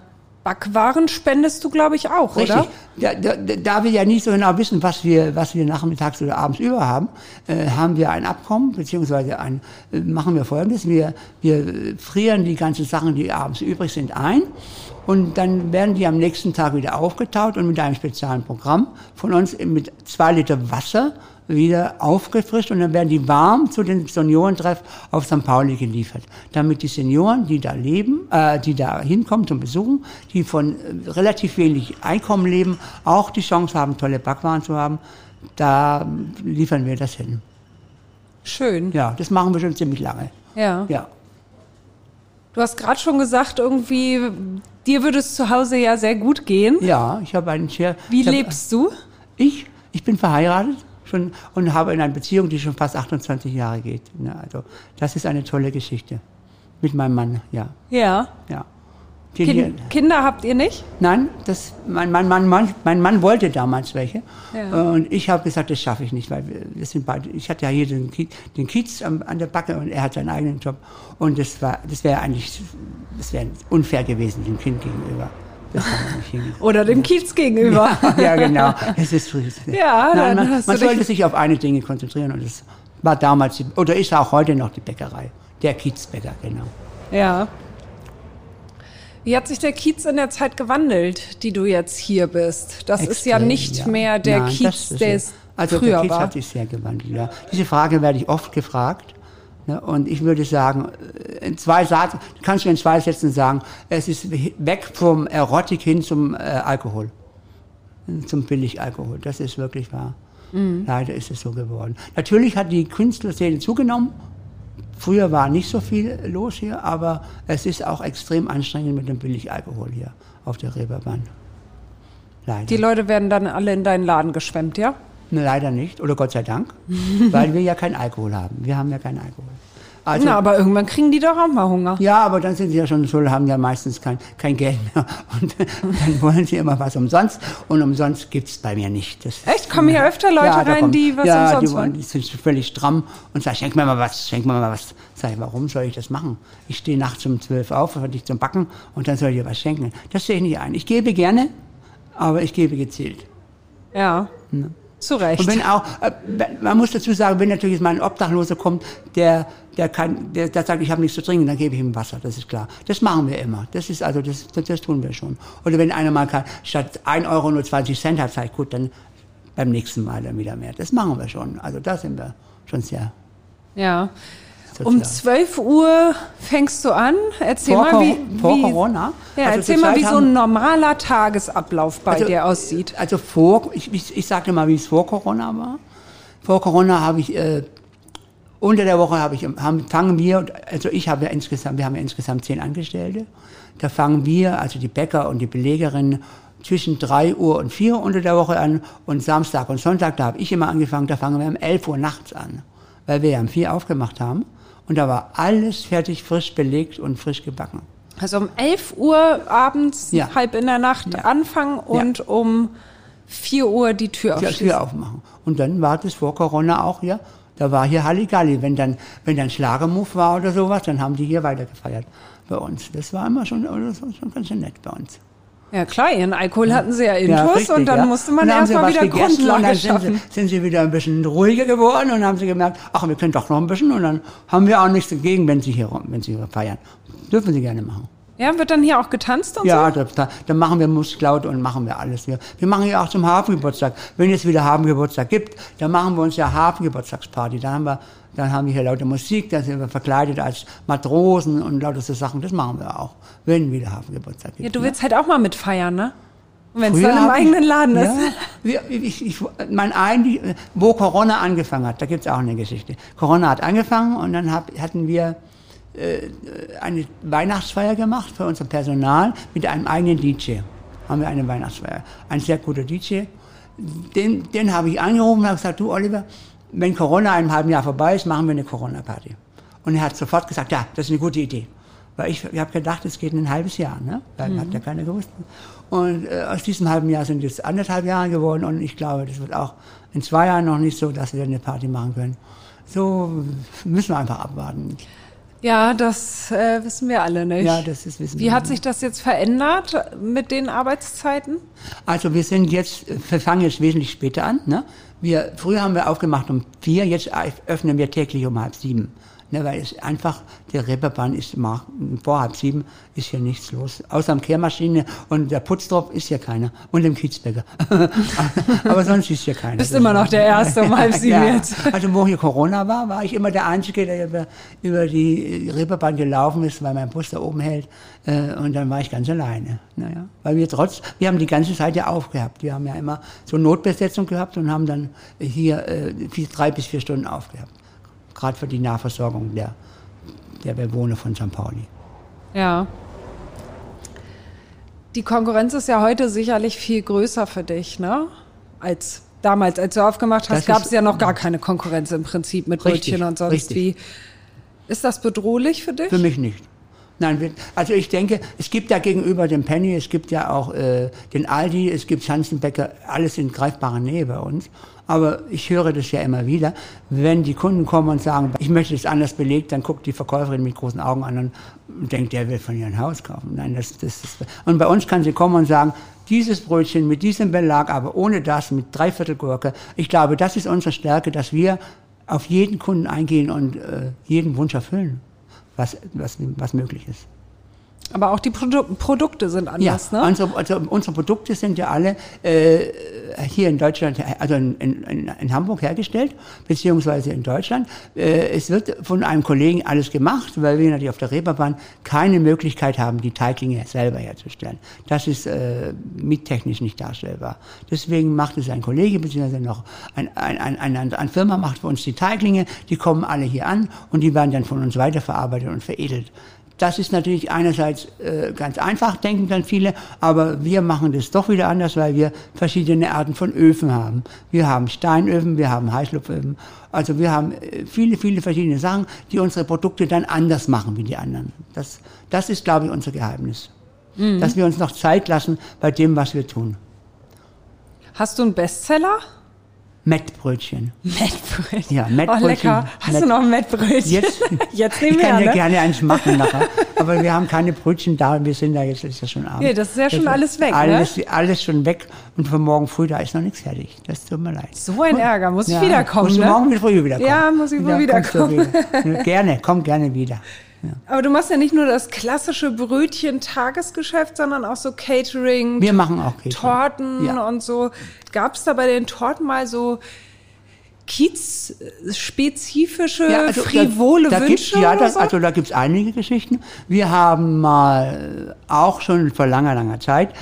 Backwaren spendest du, glaube ich, auch, Richtig. oder? Da, da, da wir ja nicht so genau wissen, was wir, was wir nachmittags oder abends über haben, äh, haben wir ein Abkommen, beziehungsweise ein, äh, machen wir Folgendes. Wir, wir frieren die ganzen Sachen, die abends übrig sind, ein. Und dann werden die am nächsten Tag wieder aufgetaut und mit einem speziellen Programm von uns mit zwei Liter Wasser wieder aufgefrischt und dann werden die warm zu den Seniorentreff auf St. Pauli geliefert, damit die Senioren, die da leben, äh, die da hinkommen zum Besuchen, die von äh, relativ wenig Einkommen leben, auch die Chance haben, tolle Backwaren zu haben. Da liefern wir das hin. Schön. Ja, das machen wir schon ziemlich lange. Ja. Ja. Du hast gerade schon gesagt, irgendwie, dir würde es zu Hause ja sehr gut gehen. Ja, ich habe einen Share. Wie lebst du? Ich? Ich bin verheiratet schon und habe in einer Beziehung, die schon fast 28 Jahre geht. Ja, also das ist eine tolle Geschichte mit meinem Mann, ja. Ja. Ja. Kind, Kinder habt ihr nicht? Nein, das, mein, mein, mein, Mann, mein Mann wollte damals welche. Ja. Und ich habe gesagt, das schaffe ich nicht, weil wir, sind beide, ich hatte ja hier den, den Kiez am, an der Backe und er hat seinen eigenen Job. Und das war, das wäre eigentlich, das wäre unfair gewesen dem Kind gegenüber. Oder dem Kiez gegenüber? ja, genau. Es ist, Ja, Nein, man, man sollte sich auf eine Dinge konzentrieren und das war damals, die, oder ist auch heute noch die Bäckerei. Der Kiezbäcker, genau. Ja. Wie hat sich der Kiez in der Zeit gewandelt, die du jetzt hier bist? Das ist ja Extrem, nicht ja. mehr der Nein, Kiez, der es Also früher der Kiez war. hat sich sehr gewandelt, ja. Diese Frage werde ich oft gefragt. Ne, und ich würde sagen, äh, in zwei Sätzen, kannst du in zwei Sätzen sagen, es ist weg vom Erotik hin zum äh, Alkohol. Zum Billigalkohol. Das ist wirklich wahr. Mhm. Leider ist es so geworden. Natürlich hat die Künstlerszene zugenommen. Früher war nicht so viel los hier, aber es ist auch extrem anstrengend mit dem Billigalkohol hier auf der Reeperbahn. Leider. Die Leute werden dann alle in deinen Laden geschwemmt, ja? Ne, leider nicht, oder Gott sei Dank, weil wir ja keinen Alkohol haben. Wir haben ja keinen Alkohol. Also, Na, aber irgendwann kriegen die doch auch mal Hunger. ja, aber dann sind sie ja schon so, haben ja meistens kein, kein Geld mehr. Und dann wollen sie immer was umsonst. Und umsonst gibt's bei mir nicht. Das Echt? Kommen hier öfter Leute da rein, kommen- die was ja, umsonst die, wollen? wollen, die sind völlig stramm und sagen, schenk mir mal was, schenk mir mal was. Sag ich, warum soll ich das machen? Ich stehe nachts um zwölf auf, für dich zum Backen und dann soll ich dir was schenken. Das sehe ich nicht ein. Ich gebe gerne, aber ich gebe gezielt. Ja. Zu Recht. Und wenn auch, äh, man muss dazu sagen, wenn natürlich mal ein Obdachloser kommt, der, der kann, der, der sagt, ich habe nichts zu trinken, dann gebe ich ihm Wasser, das ist klar. Das machen wir immer. Das ist also, das, das, das tun wir schon. Oder wenn einer mal kann, statt 1 Euro nur 20 Cent hat, ich, gut, dann beim nächsten Mal dann wieder mehr. Das machen wir schon. Also da sind wir schon sehr ja. Um 12 Uhr fängst du an. Erzähl vor, mal, wie, vor wie, Corona. Ja, Also erzähl mal, wie so ein normaler Tagesablauf bei Also, dir aussieht. Also vor, ich, ich, ich sage mal, wie es vor Corona war. Vor Corona habe ich, äh, unter der Woche habe ich, haben, fangen wir, also ich habe ja insgesamt, wir haben ja insgesamt zehn Angestellte. Da fangen wir, also die Bäcker und die Belegerinnen, zwischen 3 Uhr und 4 Uhr unter der Woche an und Samstag und Sonntag, da habe ich immer angefangen, da fangen wir um 11 Uhr nachts an, weil wir ja um 4 aufgemacht haben und da war alles fertig, frisch belegt und frisch gebacken. Also um 11 Uhr abends, Ja. halb in der Nacht anfangen und um 4 Uhr die Tür die aufschließen. Tür aufmachen. Und dann war das vor Corona auch hier. Da war hier Halligalli. Wenn dann, wenn dann Schlagermove war oder sowas, dann haben die hier weitergefeiert bei uns. Das war immer schon, das war schon ganz schön nett bei uns. Ja klar, ihren Alkohol hatten sie ja intus richtig, und dann ja. musste man dann erstmal wieder Grundlage dann sind schaffen. Sie, sind sie wieder ein bisschen ruhiger geworden und haben sie gemerkt, ach, wir können doch noch ein bisschen und dann haben wir auch nichts dagegen, wenn sie hier, rum- wenn sie hier feiern. Dürfen sie gerne machen. Ja, wird dann hier auch getanzt und Ja, so? da, da, da machen wir Musklaut und machen wir alles. Wir, wir machen ja auch zum Hafengeburtstag. Wenn es wieder Hafengeburtstag gibt, dann machen wir uns ja Hafengeburtstagsparty. Da haben wir, dann haben wir hier lauter Musik, da sind wir verkleidet als Matrosen und lauter so Sachen. Das machen wir auch, wenn wieder Hafengeburtstag gibt. Ja, du ne? willst halt auch mal mitfeiern, ne? Wenn es dann im eigenen Laden ist. Ja, ich, ich, mein ein, wo Corona angefangen hat, da gibt's auch eine Geschichte. Corona hat angefangen und dann hab, hatten wir äh, eine Weihnachtsfeier gemacht für unser Personal mit einem eigenen DJ. Haben wir eine Weihnachtsfeier. Ein sehr guter DJ. Den, den habe ich angerufen und habe gesagt, du Oliver, wenn Corona in einem halben Jahr vorbei ist, machen wir eine Corona-Party. Und er hat sofort gesagt, ja, das ist eine gute Idee. Weil ich, ich habe gedacht, es geht in ein halbes Jahr, ne? Weil hat ja keiner gewusst. Und äh, aus diesem halben Jahr sind jetzt anderthalb Jahre geworden und ich glaube, das wird auch in zwei Jahren noch nicht so, dass wir eine Party machen können. So müssen wir einfach abwarten. Ja, das äh, wissen wir alle nicht. Ja, das ist wissen Wie wir hat nicht. sich das jetzt verändert mit den Arbeitszeiten? Also wir sind jetzt, wir fangen jetzt wesentlich später an. Ne? Wir, früher haben wir aufgemacht um vier, jetzt öffnen wir täglich um halb sieben. Ne, weil es einfach, der Reeperbahn ist vor halb sieben ist hier nichts los. Außer am Kehrmaschine und der Putztropf ist hier keiner. Und dem Kiezbäcker. Aber sonst ist hier keiner. Bist immer noch der Erste um halb sieben jetzt. Also wo hier Corona war, war ich immer der Einzige, der über, über die Reeperbahn gelaufen ist, weil mein Bus da oben hält. Äh, Und dann war ich ganz alleine. Naja, weil wir trotz, wir haben die ganze Zeit ja aufgehabt. Wir haben ja immer so Notbesetzung gehabt und haben dann hier äh, drei bis vier Stunden aufgehabt. Gerade für die Nahversorgung der, der Bewohner von St. Pauli. Ja. Die Konkurrenz ist ja heute sicherlich viel größer für dich, ne? Als damals, als du aufgemacht hast, gab es ja noch gar keine Konkurrenz im Prinzip mit Richtig, Brötchen und sonst richtig. wie. Ist das bedrohlich für dich? Für mich nicht. Nein, also ich denke, es gibt ja gegenüber dem Penny, es gibt ja auch äh, den Aldi, es gibt Schanzenbäcker, alles in greifbarer Nähe bei uns. Aber ich höre das ja immer wieder, wenn die Kunden kommen und sagen, ich möchte es anders belegt, dann guckt die Verkäuferin mit großen Augen an und denkt, der will von ihr ein Haus kaufen. Nein, das, das ist, und bei uns kann sie kommen und sagen, dieses Brötchen mit diesem Belag, aber ohne das, mit dreiviertel Gurke. Ich glaube, das ist unsere Stärke, dass wir auf jeden Kunden eingehen und äh, jeden Wunsch erfüllen, was, was, was möglich ist. Aber auch die Produ Produkte sind anders, ja, ne? Unsere, also unsere Produkte sind ja alle äh, hier in Deutschland, also in, in, in, Hamburg hergestellt, beziehungsweise in Deutschland. Äh, es wird von einem Kollegen alles gemacht, weil wir natürlich auf der Reeperbahn keine Möglichkeit haben, die Teiglinge selber herzustellen. Das ist äh, miettechnisch nicht darstellbar. Deswegen macht es ein Kollege, beziehungsweise noch ein, ein, ein, ein, eine Firma macht für uns die Teiglinge, die kommen alle hier an und die werden dann von uns weiterverarbeitet und veredelt. Das ist natürlich einerseits äh, ganz einfach, denken dann viele, aber wir machen das doch wieder anders, weil wir verschiedene Arten von Öfen haben. Wir haben Steinöfen, wir haben Heißlupföfen. Also wir haben äh, viele, viele verschiedene Sachen, die unsere Produkte dann anders machen wie die anderen. Das, das ist, glaube ich, unser Geheimnis. Mhm. Dass wir uns noch Zeit lassen bei dem, was wir tun. Hast du einen Bestseller? Mettbrötchen. Mettbrötchen. Ja, Mettbrötchen. Oh, lecker. Hast Met du noch ein Mettbrötchen? Jetzt, jetzt nehmen wir Ich kann dir ne? gerne eins machen nachher. Aber wir haben keine Brötchen da. Wir sind da jetzt, ist ja schon Abend. Ja, das ist ja schon alles weg, alles, ne? Alles schon weg. Und von morgen früh, da ist noch nichts fertig. Das tut mir leid. So ein Ärger. Muss ich ja, wiederkommen, musst ne? morgen früh wiederkommen. Ja, muss ich wohl ja, wiederkommen. Wieder. Gerne, komm gerne wieder. Ja. Aber du machst ja nicht nur das klassische Brötchen-Tagesgeschäft, sondern auch so Catering. Wir machen auch Catering. Torten ja. und so. Gab es da bei den Torten mal so Kiez-spezifische, ja, also frivole da, da Wünsche? ja, da, so? also da gibt es einige Geschichten. Wir haben mal auch schon vor langer, langer Zeit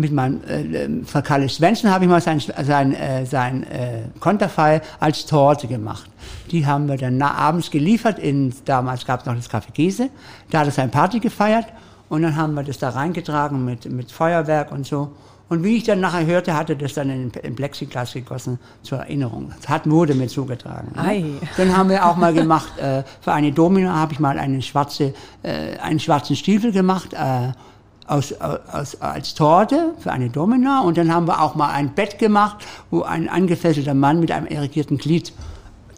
mit meinem äh, für Kalle Svensson habe ich mal sein, sein, äh, sein äh, Konterfei als Torte gemacht. Die haben wir dann abends geliefert. In, damals gab es noch das Café Käse. Da hat er seine Party gefeiert. Und dann haben wir das da reingetragen mit, mit Feuerwerk und so. Und wie ich dann nachher hörte, hatte das dann in, in Plexiglas gegossen zur Erinnerung. Das hat Mode mit zugetragen. Ne? Dann haben wir auch mal gemacht, äh, für eine Domina habe ich mal einen, schwarze, äh, einen schwarzen Stiefel gemacht, äh, aus, aus, als Torte für eine Domina. Und dann haben wir auch mal ein Bett gemacht, wo ein angefesselter Mann mit einem irrigierten Glied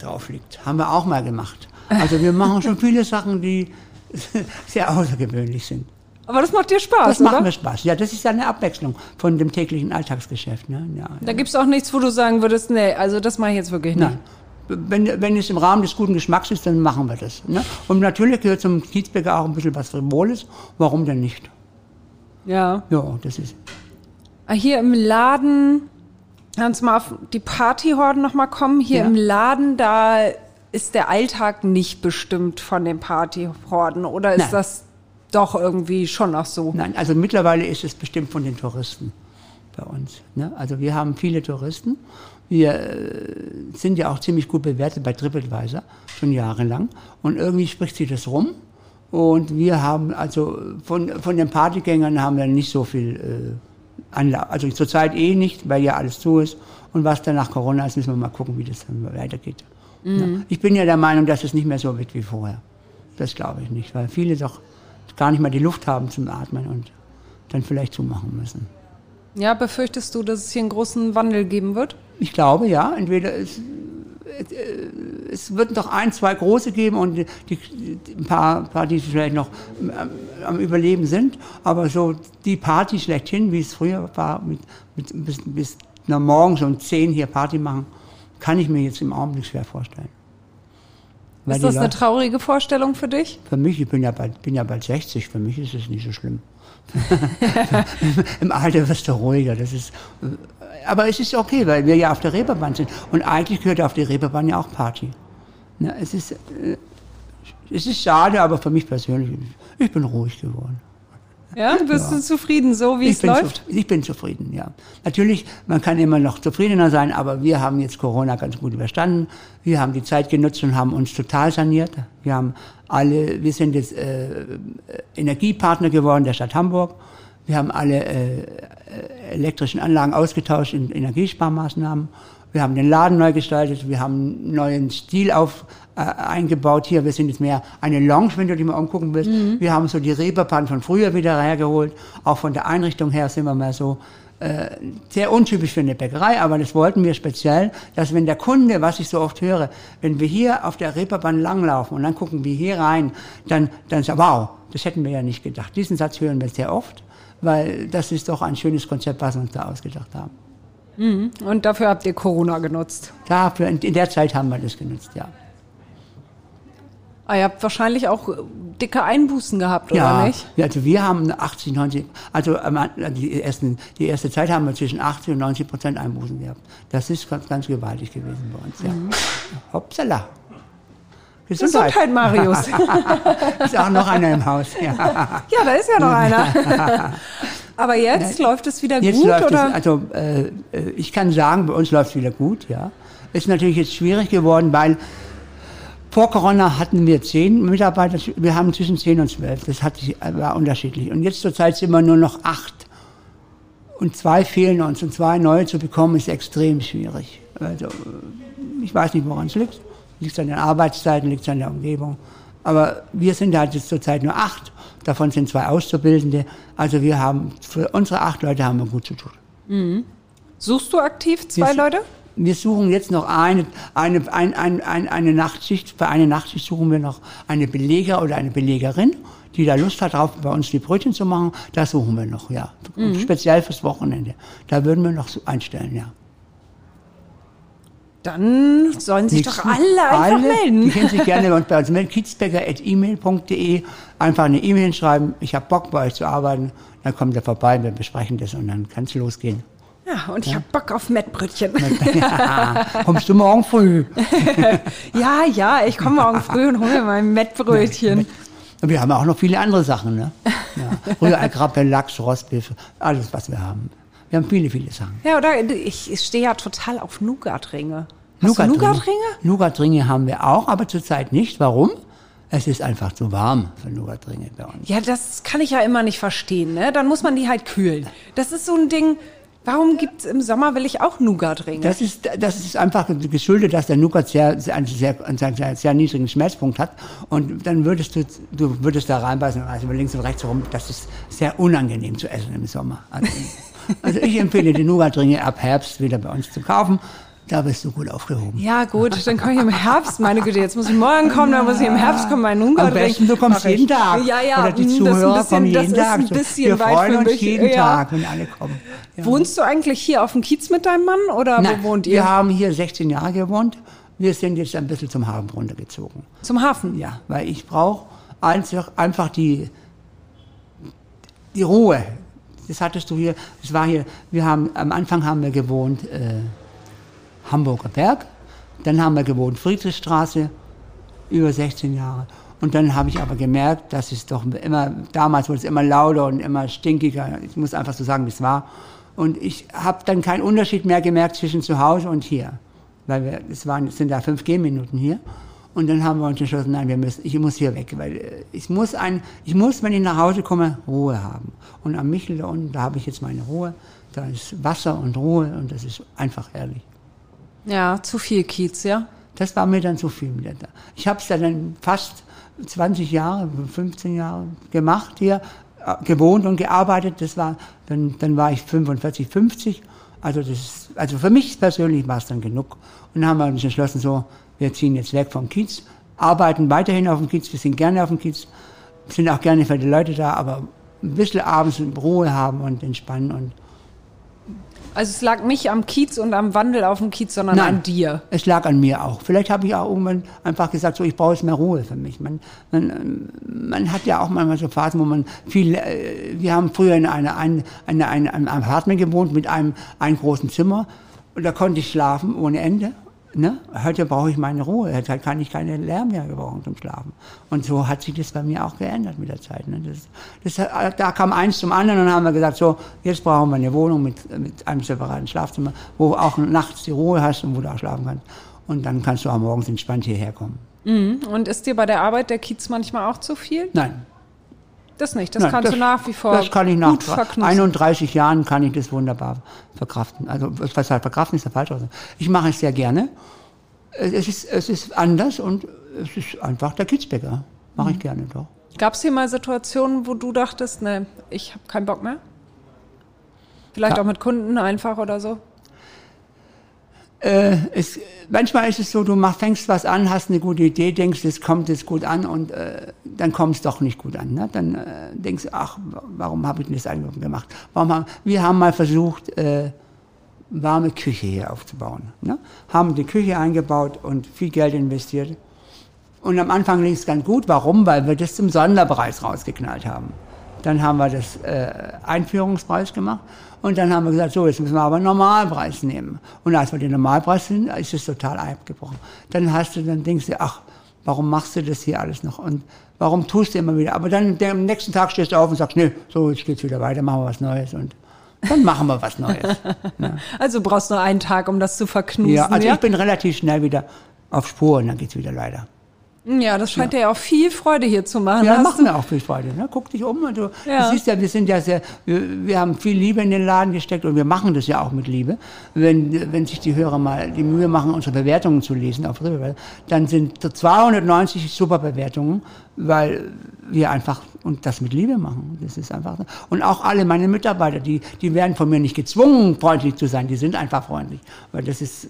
drauf liegt. Haben wir auch mal gemacht. Also wir machen schon viele Sachen, die sehr außergewöhnlich sind. Aber das macht dir Spaß, Das oder? macht mir Spaß. Ja, das ist ja eine Abwechslung von dem täglichen Alltagsgeschäft. Ne? Ja, Da gibt's auch nichts, wo du sagen würdest, nee, also das mache ich jetzt wirklich nicht. Nein. Wenn, wenn es im Rahmen des guten Geschmacks ist, dann machen wir das. Ne? Und natürlich gehört zum Kiezbäcker auch ein bisschen was Frivoles. Warum denn nicht? Ja. Ja, das ist. Ah, Hier im Laden, kannst mal auf die Partyhorden nochmal kommen. Hier Ja. im Laden, da ist der Alltag nicht bestimmt von den Partyhorden. Oder ist Nein. das doch irgendwie schon noch so? Nein, also mittlerweile ist es bestimmt von den Touristen bei uns. Ne? Also wir haben viele Touristen. Wir äh, sind ja auch ziemlich gut bewertet bei TripAdvisor, schon jahrelang. Und irgendwie spricht sich das rum. Und wir haben also von, von den Partygängern haben wir nicht so viel äh, Anlauf. Also zurzeit eh nicht, weil ja alles zu ist. Und was dann nach Corona ist, müssen wir mal gucken, wie das dann weitergeht. Ja. Ich bin ja der Meinung, dass es nicht mehr so wird wie vorher. Das glaube ich nicht, weil viele doch gar nicht mehr die Luft haben zum Atmen und dann vielleicht zumachen müssen. Ja, befürchtest du, dass es hier einen großen Wandel geben wird? Ich glaube, ja. Entweder es, es wird noch ein, zwei große geben und die, die, ein paar, paar, die vielleicht noch am, am Überleben sind. Aber so die Party schlechthin, wie es früher war, mit, mit bis, bis na, morgens um zehn hier Party machen, kann ich mir jetzt im Augenblick schwer vorstellen. Weil ist das eine Leute- traurige Vorstellung für dich? Für mich, ich bin ja bald, bin ja bald 60, für mich ist es nicht so schlimm. Im Alter wirst du ruhiger. Das ist, äh, aber es ist okay, weil wir ja auf der Reeperbahn sind. Und eigentlich gehört auf die Reeperbahn ja auch Party. Na, es, ist, äh, es ist schade, aber für mich persönlich, ich bin ruhig geworden. Ja, bist Ja. du zufrieden, so wie ich es läuft? Zu, ich bin zufrieden, ja. Natürlich, man kann immer noch zufriedener sein, aber wir haben jetzt Corona ganz gut überstanden. Wir haben die Zeit genutzt und haben uns total saniert. Wir haben alle, wir sind jetzt äh, Energiepartner geworden der Stadt Hamburg. Wir haben alle äh, äh, elektrischen Anlagen ausgetauscht in Energiesparmaßnahmen. Wir haben den Laden neu gestaltet, wir haben einen neuen Stil auf, äh, eingebaut hier. Wir sind jetzt mehr eine Lounge, wenn du dich mal umgucken willst. Mhm. Wir haben so die Reeperbahn von früher wieder hergeholt. Auch von der Einrichtung her sind wir mal so äh, sehr untypisch für eine Bäckerei, aber das wollten wir speziell, dass wenn der Kunde, was ich so oft höre, wenn wir hier auf der Reeperbahn langlaufen und dann gucken wir hier rein, dann, dann sagt, wow, das hätten wir ja nicht gedacht. Diesen Satz hören wir sehr oft, weil das ist doch ein schönes Konzept, was wir uns da ausgedacht haben. Und dafür habt ihr Corona genutzt. Dafür, in der Zeit haben wir das genutzt, ja. Ah, ihr habt wahrscheinlich auch äh, dicke Einbußen gehabt, oder ja, nicht? Ja, also wir haben 80, 90, also ähm, die, ersten, die erste Zeit haben wir zwischen 80 und 90 Prozent Einbußen gehabt. Das ist ganz, ganz gewaltig gewesen bei uns, ja. Mhm. Hoppsala. Gesundheit, Marius. ist auch noch einer im Haus, ja. ja, da ist ja noch einer. Aber jetzt läuft es wieder Jetzt gut, läuft oder? es, also äh, äh, ich kann sagen, bei uns läuft es wieder gut, ja. Ist natürlich jetzt schwierig geworden, weil vor Corona hatten wir zehn Mitarbeiter, wir haben zwischen zehn und zwölf, das hat sich, war unterschiedlich. Und jetzt zurzeit sind wir nur noch acht. Und zwei fehlen uns und zwei neue zu bekommen, ist extrem schwierig. Also, äh, ich weiß nicht, woran es liegt. Liegt es an den Arbeitszeiten, liegt es an der Umgebung. Aber wir sind halt jetzt zurzeit nur acht. Davon sind zwei Auszubildende. Also wir haben, für unsere acht Leute haben wir gut zu tun. Suchst du aktiv zwei Wir- Leute? Wir suchen jetzt noch eine, eine, ein, ein, ein, eine Nachtschicht. Für eine Nachtschicht suchen wir noch eine Beleger oder eine Belegerin, die da Lust hat, drauf, bei uns die Brötchen zu machen. Das suchen wir noch, ja. Speziell fürs Wochenende. Da würden wir noch einstellen, ja. Dann sollen sich Nichts- doch alle einfach Die melden. können sich gerne bei uns bei uns melden. kiezbecker.email.de einfach eine E-Mail schreiben. Ich habe Bock, bei euch zu arbeiten. Dann kommt er vorbei, wir besprechen das und dann kann es losgehen. Ja, und ich hab Bock auf Mettbrötchen. Ja, kommst du morgen früh? ja, ja, ich komme morgen früh und hole mir mein Mettbrötchen. Und wir haben auch noch viele andere Sachen, ne? Ja. Rührei, Lachs, Rostbiff, alles, was wir haben. Wir haben viele, viele Sachen. Ja, oder ich, stehe ja total auf Nougatringe. Nougatringe Nougatringe? Haben wir auch, aber zurzeit nicht. Warum? Es ist einfach zu warm für Nougatringe bei uns. Ja, das kann ich ja immer nicht verstehen, ne? Dann muss man die halt kühlen. Das ist so ein Ding, warum gibt's im Sommer will ich auch Nougatringe? Das ist, das ist einfach geschuldet, dass der Nougat sehr, sehr, einen sehr, einen sehr, sehr niedrigen Schmelzpunkt hat. Und dann würdest du, du würdest da reinbeißen, also links und rechts rum. Das ist sehr unangenehm zu essen im Sommer. Also, also ich empfehle die Nougatringe ab Herbst wieder bei uns zu kaufen. Da bist du gut aufgehoben. Ja, gut, dann komme ich im Herbst, meine Güte, jetzt muss ich morgen kommen, dann muss ich im Herbst kommen, meinen Nougat Am besten, du kommst jeden Tag. Ja, ja, Oder die mm, das ist ein Zuhörer bisschen- kommen jeden Tag. Ein bisschen Wir freuen uns mich. jeden ja. Tag, wenn alle kommen. Ja. Wohnst du eigentlich hier auf dem Kiez mit deinem Mann oder Nein, wo wohnt wir ihr? haben hier 16 Jahre gewohnt. Wir sind jetzt ein bisschen zum Hafen runtergezogen. Zum Hafen? Ja, weil ich brauche einfach, einfach die, die Ruhe. Das hattest du hier, das war hier, wir haben, am Anfang haben wir gewohnt, äh, Hamburger Berg, dann haben wir gewohnt Friedrichstraße, über 16 Jahre. Und dann habe ich aber gemerkt, dass es doch immer, damals wurde es immer lauter und immer stinkiger. Ich muss einfach so sagen, wie es war. Und ich habe dann keinen Unterschied mehr gemerkt zwischen zu Hause und hier. Weil wir, es waren, es sind da fünf Gehminuten hier. Und dann haben wir uns entschlossen, nein, wir müssen, ich muss hier weg, weil äh, ich muss ein, ich muss, wenn ich nach Hause komme, Ruhe haben. Und am Michel da unten, da habe ich jetzt meine Ruhe. Da ist Wasser und Ruhe und das ist einfach herrlich. Ja, zu viel Kiez, ja? Das war mir dann zu viel. Ich habe es dann fast 20 Jahre, 15 Jahre gemacht hier, äh, gewohnt und gearbeitet. Das war, dann, dann war ich 45, 50. Also das, also für mich persönlich war es dann genug. Und dann haben wir uns entschlossen, so, wir ziehen jetzt weg vom Kiez, arbeiten weiterhin auf dem Kiez, wir sind gerne auf dem Kiez, sind auch gerne für die Leute da, aber ein bisschen abends Ruhe haben und entspannen und Also es lag nicht am Kiez und am Wandel auf dem Kiez, sondern Nein. an dir. Es lag an mir auch. Vielleicht habe ich auch irgendwann einfach gesagt, so ich brauche jetzt mehr Ruhe für mich. Man, man, man hat ja auch manchmal so Phasen, wo man viel. Äh, wir haben früher in einer, ein, eine, ein, einem Apartment gewohnt mit einem, einem großen Zimmer und da konnte ich schlafen ohne Ende. Ne? Heute brauche ich meine Ruhe. Heute kann ich keine Lärm mehr gebrauchen zum Schlafen. Und so hat sich das bei mir auch geändert mit der Zeit. Ne? Das, das, da kam eins zum anderen und haben wir gesagt, so, jetzt brauchen wir eine Wohnung mit, mit einem separaten Schlafzimmer, wo du auch nachts die Ruhe hast und wo du auch schlafen kannst. Und dann kannst du auch morgens entspannt hierher kommen. Und ist dir bei der Arbeit der Kiez manchmal auch zu viel? Nein, Das nicht, das kannst du nach wie vor Das kann ich nach gut verknussen. 31 Jahren kann ich das wunderbar verkraften. Also was heißt verkraften ist der falsche Ausdruck. Ich mache es sehr gerne. Es ist, es ist anders und es ist einfach der Kitzbäcker. Mache Mhm. ich gerne doch. Gab es hier mal Situationen, wo du dachtest, ne, ich habe keinen Bock mehr? Vielleicht Ja. auch mit Kunden einfach oder so? Äh, es, manchmal ist es so, du mach, fängst was an, hast eine gute Idee, denkst, es kommt jetzt gut an und äh, dann kommt es doch nicht gut an. Ne? Dann äh, denkst du, ach, wa- warum habe ich denn das eigentlich gemacht? Warum haben, wir haben mal versucht, äh, warme Küche hier aufzubauen. Ne? Haben die Küche eingebaut und viel Geld investiert. Und am Anfang lief es ganz gut. Warum? Weil wir das zum Sonderpreis rausgeknallt haben. Dann haben wir das äh, Einführungspreis gemacht und dann haben wir gesagt, so, jetzt müssen wir aber einen Normalpreis nehmen. Und als wir den Normalpreis sind, ist es total abgebrochen. Dann hast du, dann denkst du, ach, warum machst du das hier alles noch? Und warum tust du immer wieder? Aber dann am nächsten Tag stehst du auf und sagst, nee, so, jetzt geht's wieder weiter, machen wir was Neues und dann machen wir was Neues. Also du brauchst nur einen Tag, um das zu verknusen. ja, also ja? ich bin relativ schnell wieder auf Spur und dann geht's wieder weiter. Ja, das scheint dir ja auch viel Freude hier zu machen. Ja, Hast macht mir auch viel Freude. Ne? Guck dich um und du, Ja. du siehst ja, wir sind ja sehr, wir, wir haben viel Liebe in den Laden gesteckt und wir machen das ja auch mit Liebe. Wenn, wenn sich die Hörer mal die Mühe machen, unsere Bewertungen zu lesen auf Riverwell, dann sind 290 super Bewertungen, weil wir einfach und das mit Liebe machen. Das ist einfach so. Und auch alle meine Mitarbeiter, die, die werden von mir nicht gezwungen, freundlich zu sein. Die sind einfach freundlich. Weil das ist,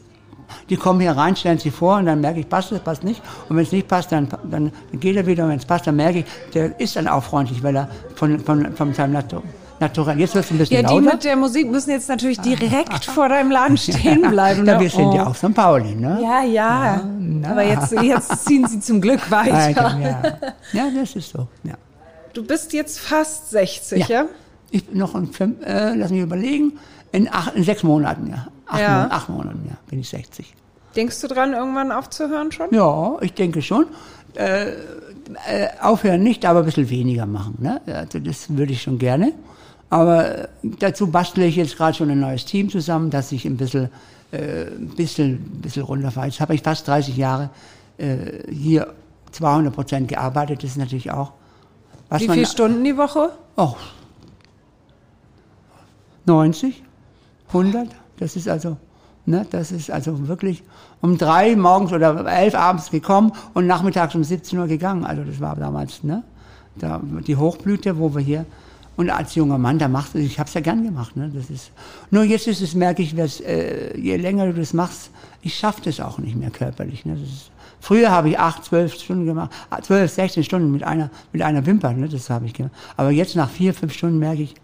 die kommen hier rein, stellen sich vor und dann merke ich, passt es, passt nicht. Und wenn es nicht passt, dann, dann geht er wieder. Und wenn es passt, dann merke ich, der ist dann auch freundlich, weil er von, von, von seinem Natur, Naturell. Jetzt wird es ein bisschen Ja, die lauter. mit der Musik müssen jetzt natürlich direkt vor deinem Laden stehen bleiben. ja, ne? wir sind ja Oh. auch St. Pauli, ne? Ja, ja. Aber jetzt, jetzt ziehen sie zum Glück weiter. Ja. ja, das ist so. Ja. Du bist jetzt fast 60, ja? Ja. Ich bin noch in fünf, äh, lass mich überlegen, in, acht, in sechs Monaten, ja. Acht, Ja. Monaten, acht Monaten, ja, bin ich 60. Denkst du dran, irgendwann aufzuhören schon? Ja, ich denke schon. Äh, äh, aufhören nicht, aber ein bisschen weniger machen. Ne? Also das würde ich schon gerne. Aber äh, dazu bastle ich jetzt gerade schon ein neues Team zusammen, dass ich ein bisschen, äh, ein bisschen, ein bisschen runterfahre. Jetzt habe ich fast 30 Jahre äh, hier 200 Prozent gearbeitet. Das ist natürlich auch. Was Wie viele Stunden die Woche? Oh, 90, 100, das ist also, ne, das ist also wirklich um drei morgens oder elf abends gekommen und nachmittags um 17 Uhr gegangen. Also das war damals, ne, da, die Hochblüte, wo wir hier, und als junger Mann, da machst du, ich habe es ja gern gemacht, ne, das ist, nur jetzt ist es, merke ich, dass, äh, je länger du das machst, ich schaffe das auch nicht mehr körperlich, ne, ist, Früher habe ich acht, zwölf Stunden gemacht, ah, zwölf, sechzehn Stunden mit einer, mit einer Wimper, ne, das habe ich gemacht. Aber jetzt nach vier, fünf Stunden merke ich,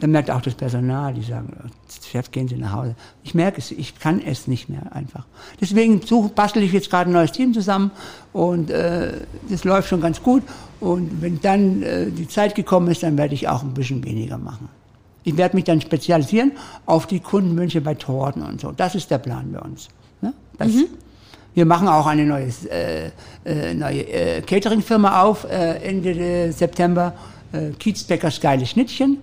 dann merkt auch das Personal, die sagen, "Oh, Chef, gehen Sie nach Hause. Ich merke es, ich kann es nicht mehr einfach. Deswegen suche, bastel ich jetzt gerade ein neues Team zusammen und äh, das läuft schon ganz gut. Und wenn dann äh, die Zeit gekommen ist, dann werde ich auch ein bisschen weniger machen. Ich werde mich dann spezialisieren auf die Kundenwünsche bei Torten und so. Das ist der Plan bei uns. Ne? Das, Wir machen auch eine neue, äh, äh, neue äh, Catering-Firma auf äh, Ende äh, September. Äh, Kiezbäckers geile Schnittchen.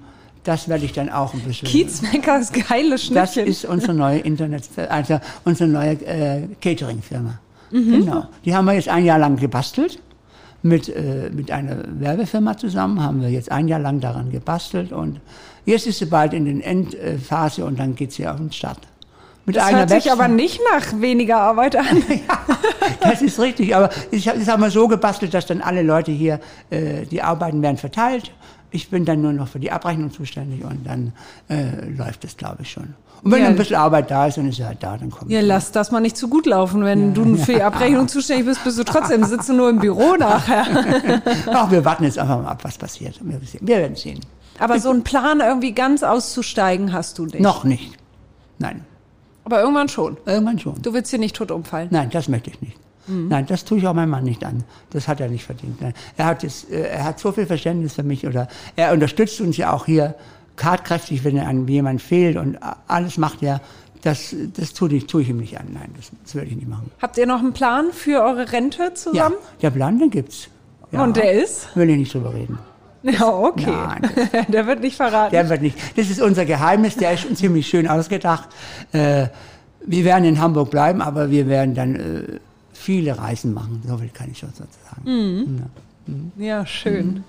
Das werde ich dann auch ein bisschen. Kiezmeckers geile das Schnittchen. ist unsere neue Internet, also unsere neue äh, Catering-Firma. Genau. Die haben wir jetzt ein Jahr lang gebastelt. Mit, äh, mit einer Werbefirma zusammen haben wir jetzt ein Jahr lang daran gebastelt und jetzt ist sie bald in den Endphase und dann geht sie auf den Start. Mit das hört sich aber nicht nach weniger Arbeit an. Das ist richtig, aber ich hab- das haben wir so gebastelt, dass dann alle Leute hier, äh, die Arbeiten werden verteilt. Ich bin dann nur noch für die Abrechnung zuständig und dann äh, läuft das, glaube ich, schon. Und wenn Ja. ein bisschen Arbeit da ist, dann ist sie halt da, dann kommt Ja, lass das mal nicht zu gut laufen. Wenn du für die Abrechnung zuständig bist, bist du trotzdem, sitzt du nur im Büro nachher. Ach, wir warten jetzt einfach mal ab, was passiert. Wir werden sehen. Aber so einen Plan, irgendwie ganz auszusteigen, hast du nicht. Noch nicht. Nein, Aber irgendwann schon. irgendwann schon. Du willst hier nicht tot umfallen. Nein, das möchte ich nicht. Nein, das tue ich auch meinem Mann nicht an. Das hat er nicht verdient. Nein. Er hat, jetzt, äh, er hat so viel Verständnis für mich oder er unterstützt uns ja auch hier tatkräftig, wenn einem jemand fehlt und alles macht er. Das, das tue ich, tue ich ihm nicht an. Nein, das, das würde ich nicht machen. Habt ihr noch einen Plan für eure Rente Ja, zusammen? der Plan, den gibt's. Ja. Und der ist? Will ich nicht drüber reden. Ja, okay. Nein. der wird nicht verraten. Der wird nicht. Das ist unser Geheimnis, der ist schon ziemlich schön ausgedacht. Äh, wir werden in Hamburg bleiben, aber wir werden dann äh, viele Reisen machen. So viel kann ich schon sozusagen. ja, schön.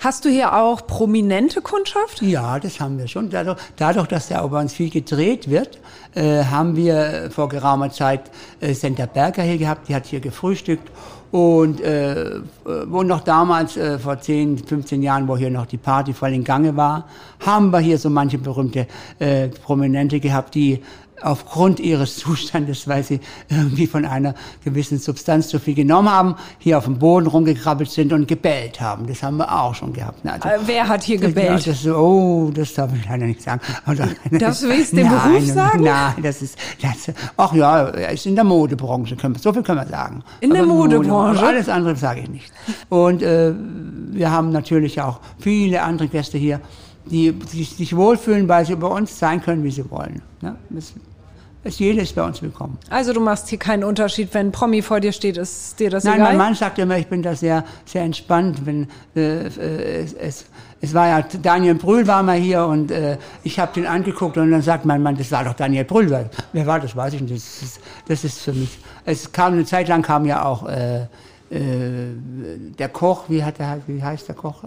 Hast du hier auch prominente Kundschaft? Ja, das haben wir schon. Dadurch, dadurch dass ja bei uns viel gedreht wird, äh, haben wir vor geraumer Zeit äh, Senta Berger hier gehabt, die hat hier gefrühstückt und äh, wo noch damals, äh, vor 10, 15 Jahren, wo hier noch die Party voll in Gange war, haben wir hier so manche berühmte äh, Prominente gehabt, die aufgrund ihres Zustandes, weil sie irgendwie von einer gewissen Substanz zu viel genommen haben, hier auf dem Boden rumgekrabbelt sind und gebellt haben. Das haben wir auch schon gehabt. Also, äh, Wer hat hier gebellt? Das, oh, das darf ich leider nicht sagen. Also, das willst du den nein, Beruf sagen? Nein, das ist, das, ach ja, er ist in der Modebranche, so viel können wir sagen. In der Modebranche? Mode, alles andere sage ich nicht. Und äh, wir haben natürlich auch viele andere Gäste hier, die, die sich wohlfühlen, weil sie bei uns sein können, wie sie wollen. Ne? Ist jedes bei uns willkommen. Also du machst hier keinen Unterschied, wenn ein Promi vor dir steht, ist dir das Nein, egal? Nein, mein Mann sagt immer, ich bin da sehr, sehr entspannt. Wenn, äh, äh, es, es, es war ja, Daniel Brühl war mal hier und äh, ich habe den angeguckt und dann sagt mein Mann, das war doch Daniel Brühl. Wer war das, weiß ich nicht. Das ist, das ist für mich, es kam eine Zeit lang kam ja auch äh, äh, der Koch, wie, hat der, wie heißt der Koch?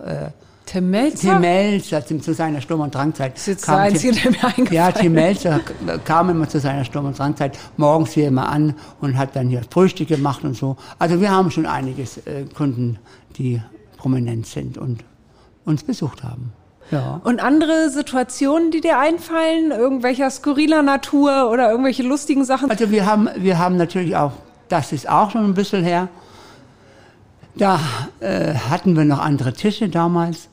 Tim Melzer? Tim Melzer zu seiner Sturm- und Drangzeit. Das ist jetzt kam der einzige, der mir eingefallen Ja, Tim Melzer kam immer zu seiner Sturm- und Drangzeit morgens hier immer an und hat dann hier Frühstück gemacht und so. Also wir haben schon einiges äh, Kunden, die prominent sind und uns besucht haben. Ja. Und andere Situationen, die dir einfallen, irgendwelcher skurriler Natur oder irgendwelche lustigen Sachen? Also wir haben, wir haben natürlich auch, das ist auch schon ein bisschen her, da äh, hatten wir noch andere Tische damals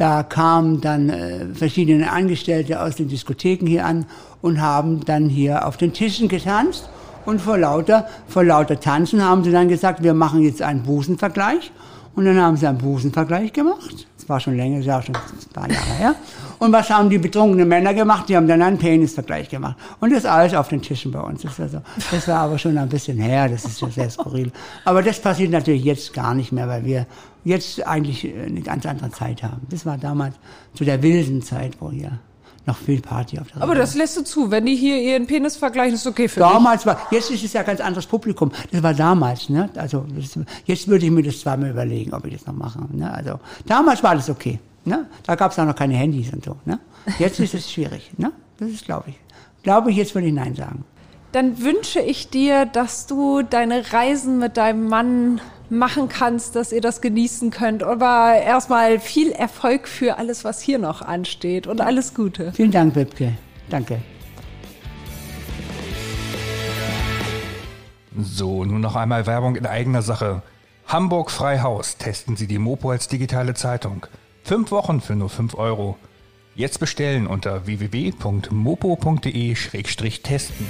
da kamen dann äh, verschiedene Angestellte aus den Diskotheken hier an und haben dann hier auf den Tischen getanzt. Und vor lauter, vor lauter Tanzen haben sie dann gesagt, wir machen jetzt einen Busenvergleich. Und dann haben sie einen Busenvergleich gemacht. Das war schon länger, das war schon ein paar Jahre her. Und was haben die betrunkenen Männer gemacht? Die haben dann einen Penisvergleich gemacht. Und das alles auf den Tischen bei uns. Das, also, das war aber schon ein bisschen her, das ist ja sehr skurril. Aber das passiert natürlich jetzt gar nicht mehr, weil wir jetzt eigentlich eine ganz andere Zeit haben. Das war damals zu der wilden Zeit, wo hier noch viel Party auf der Aber das lässt du zu, wenn die hier ihren Penis vergleichen, ist okay für Damals dich. war, jetzt ist es ja ein ganz anderes Publikum. Das war damals, ne? Also das, jetzt würde ich mir das zweimal überlegen, ob ich das noch mache. Ne? Also damals war das okay. Ne? Da gab es auch noch keine Handys und so. Ne? Jetzt ist es schwierig. Ne? Das ist, glaube ich. Glaube ich, jetzt würde ich Nein sagen. Dann wünsche ich dir, dass du deine Reisen mit deinem Mann machen kannst, dass ihr das genießen könnt. Aber erstmal viel Erfolg für alles, was hier noch ansteht und alles Gute. Vielen Dank, Wipke. Danke. So, nun noch einmal Werbung in eigener Sache. Hamburg Freihaus. Testen Sie die Mopo als digitale Zeitung. Fünf Wochen für nur fünf Euro. Jetzt bestellen unter www.mopo.de-testen.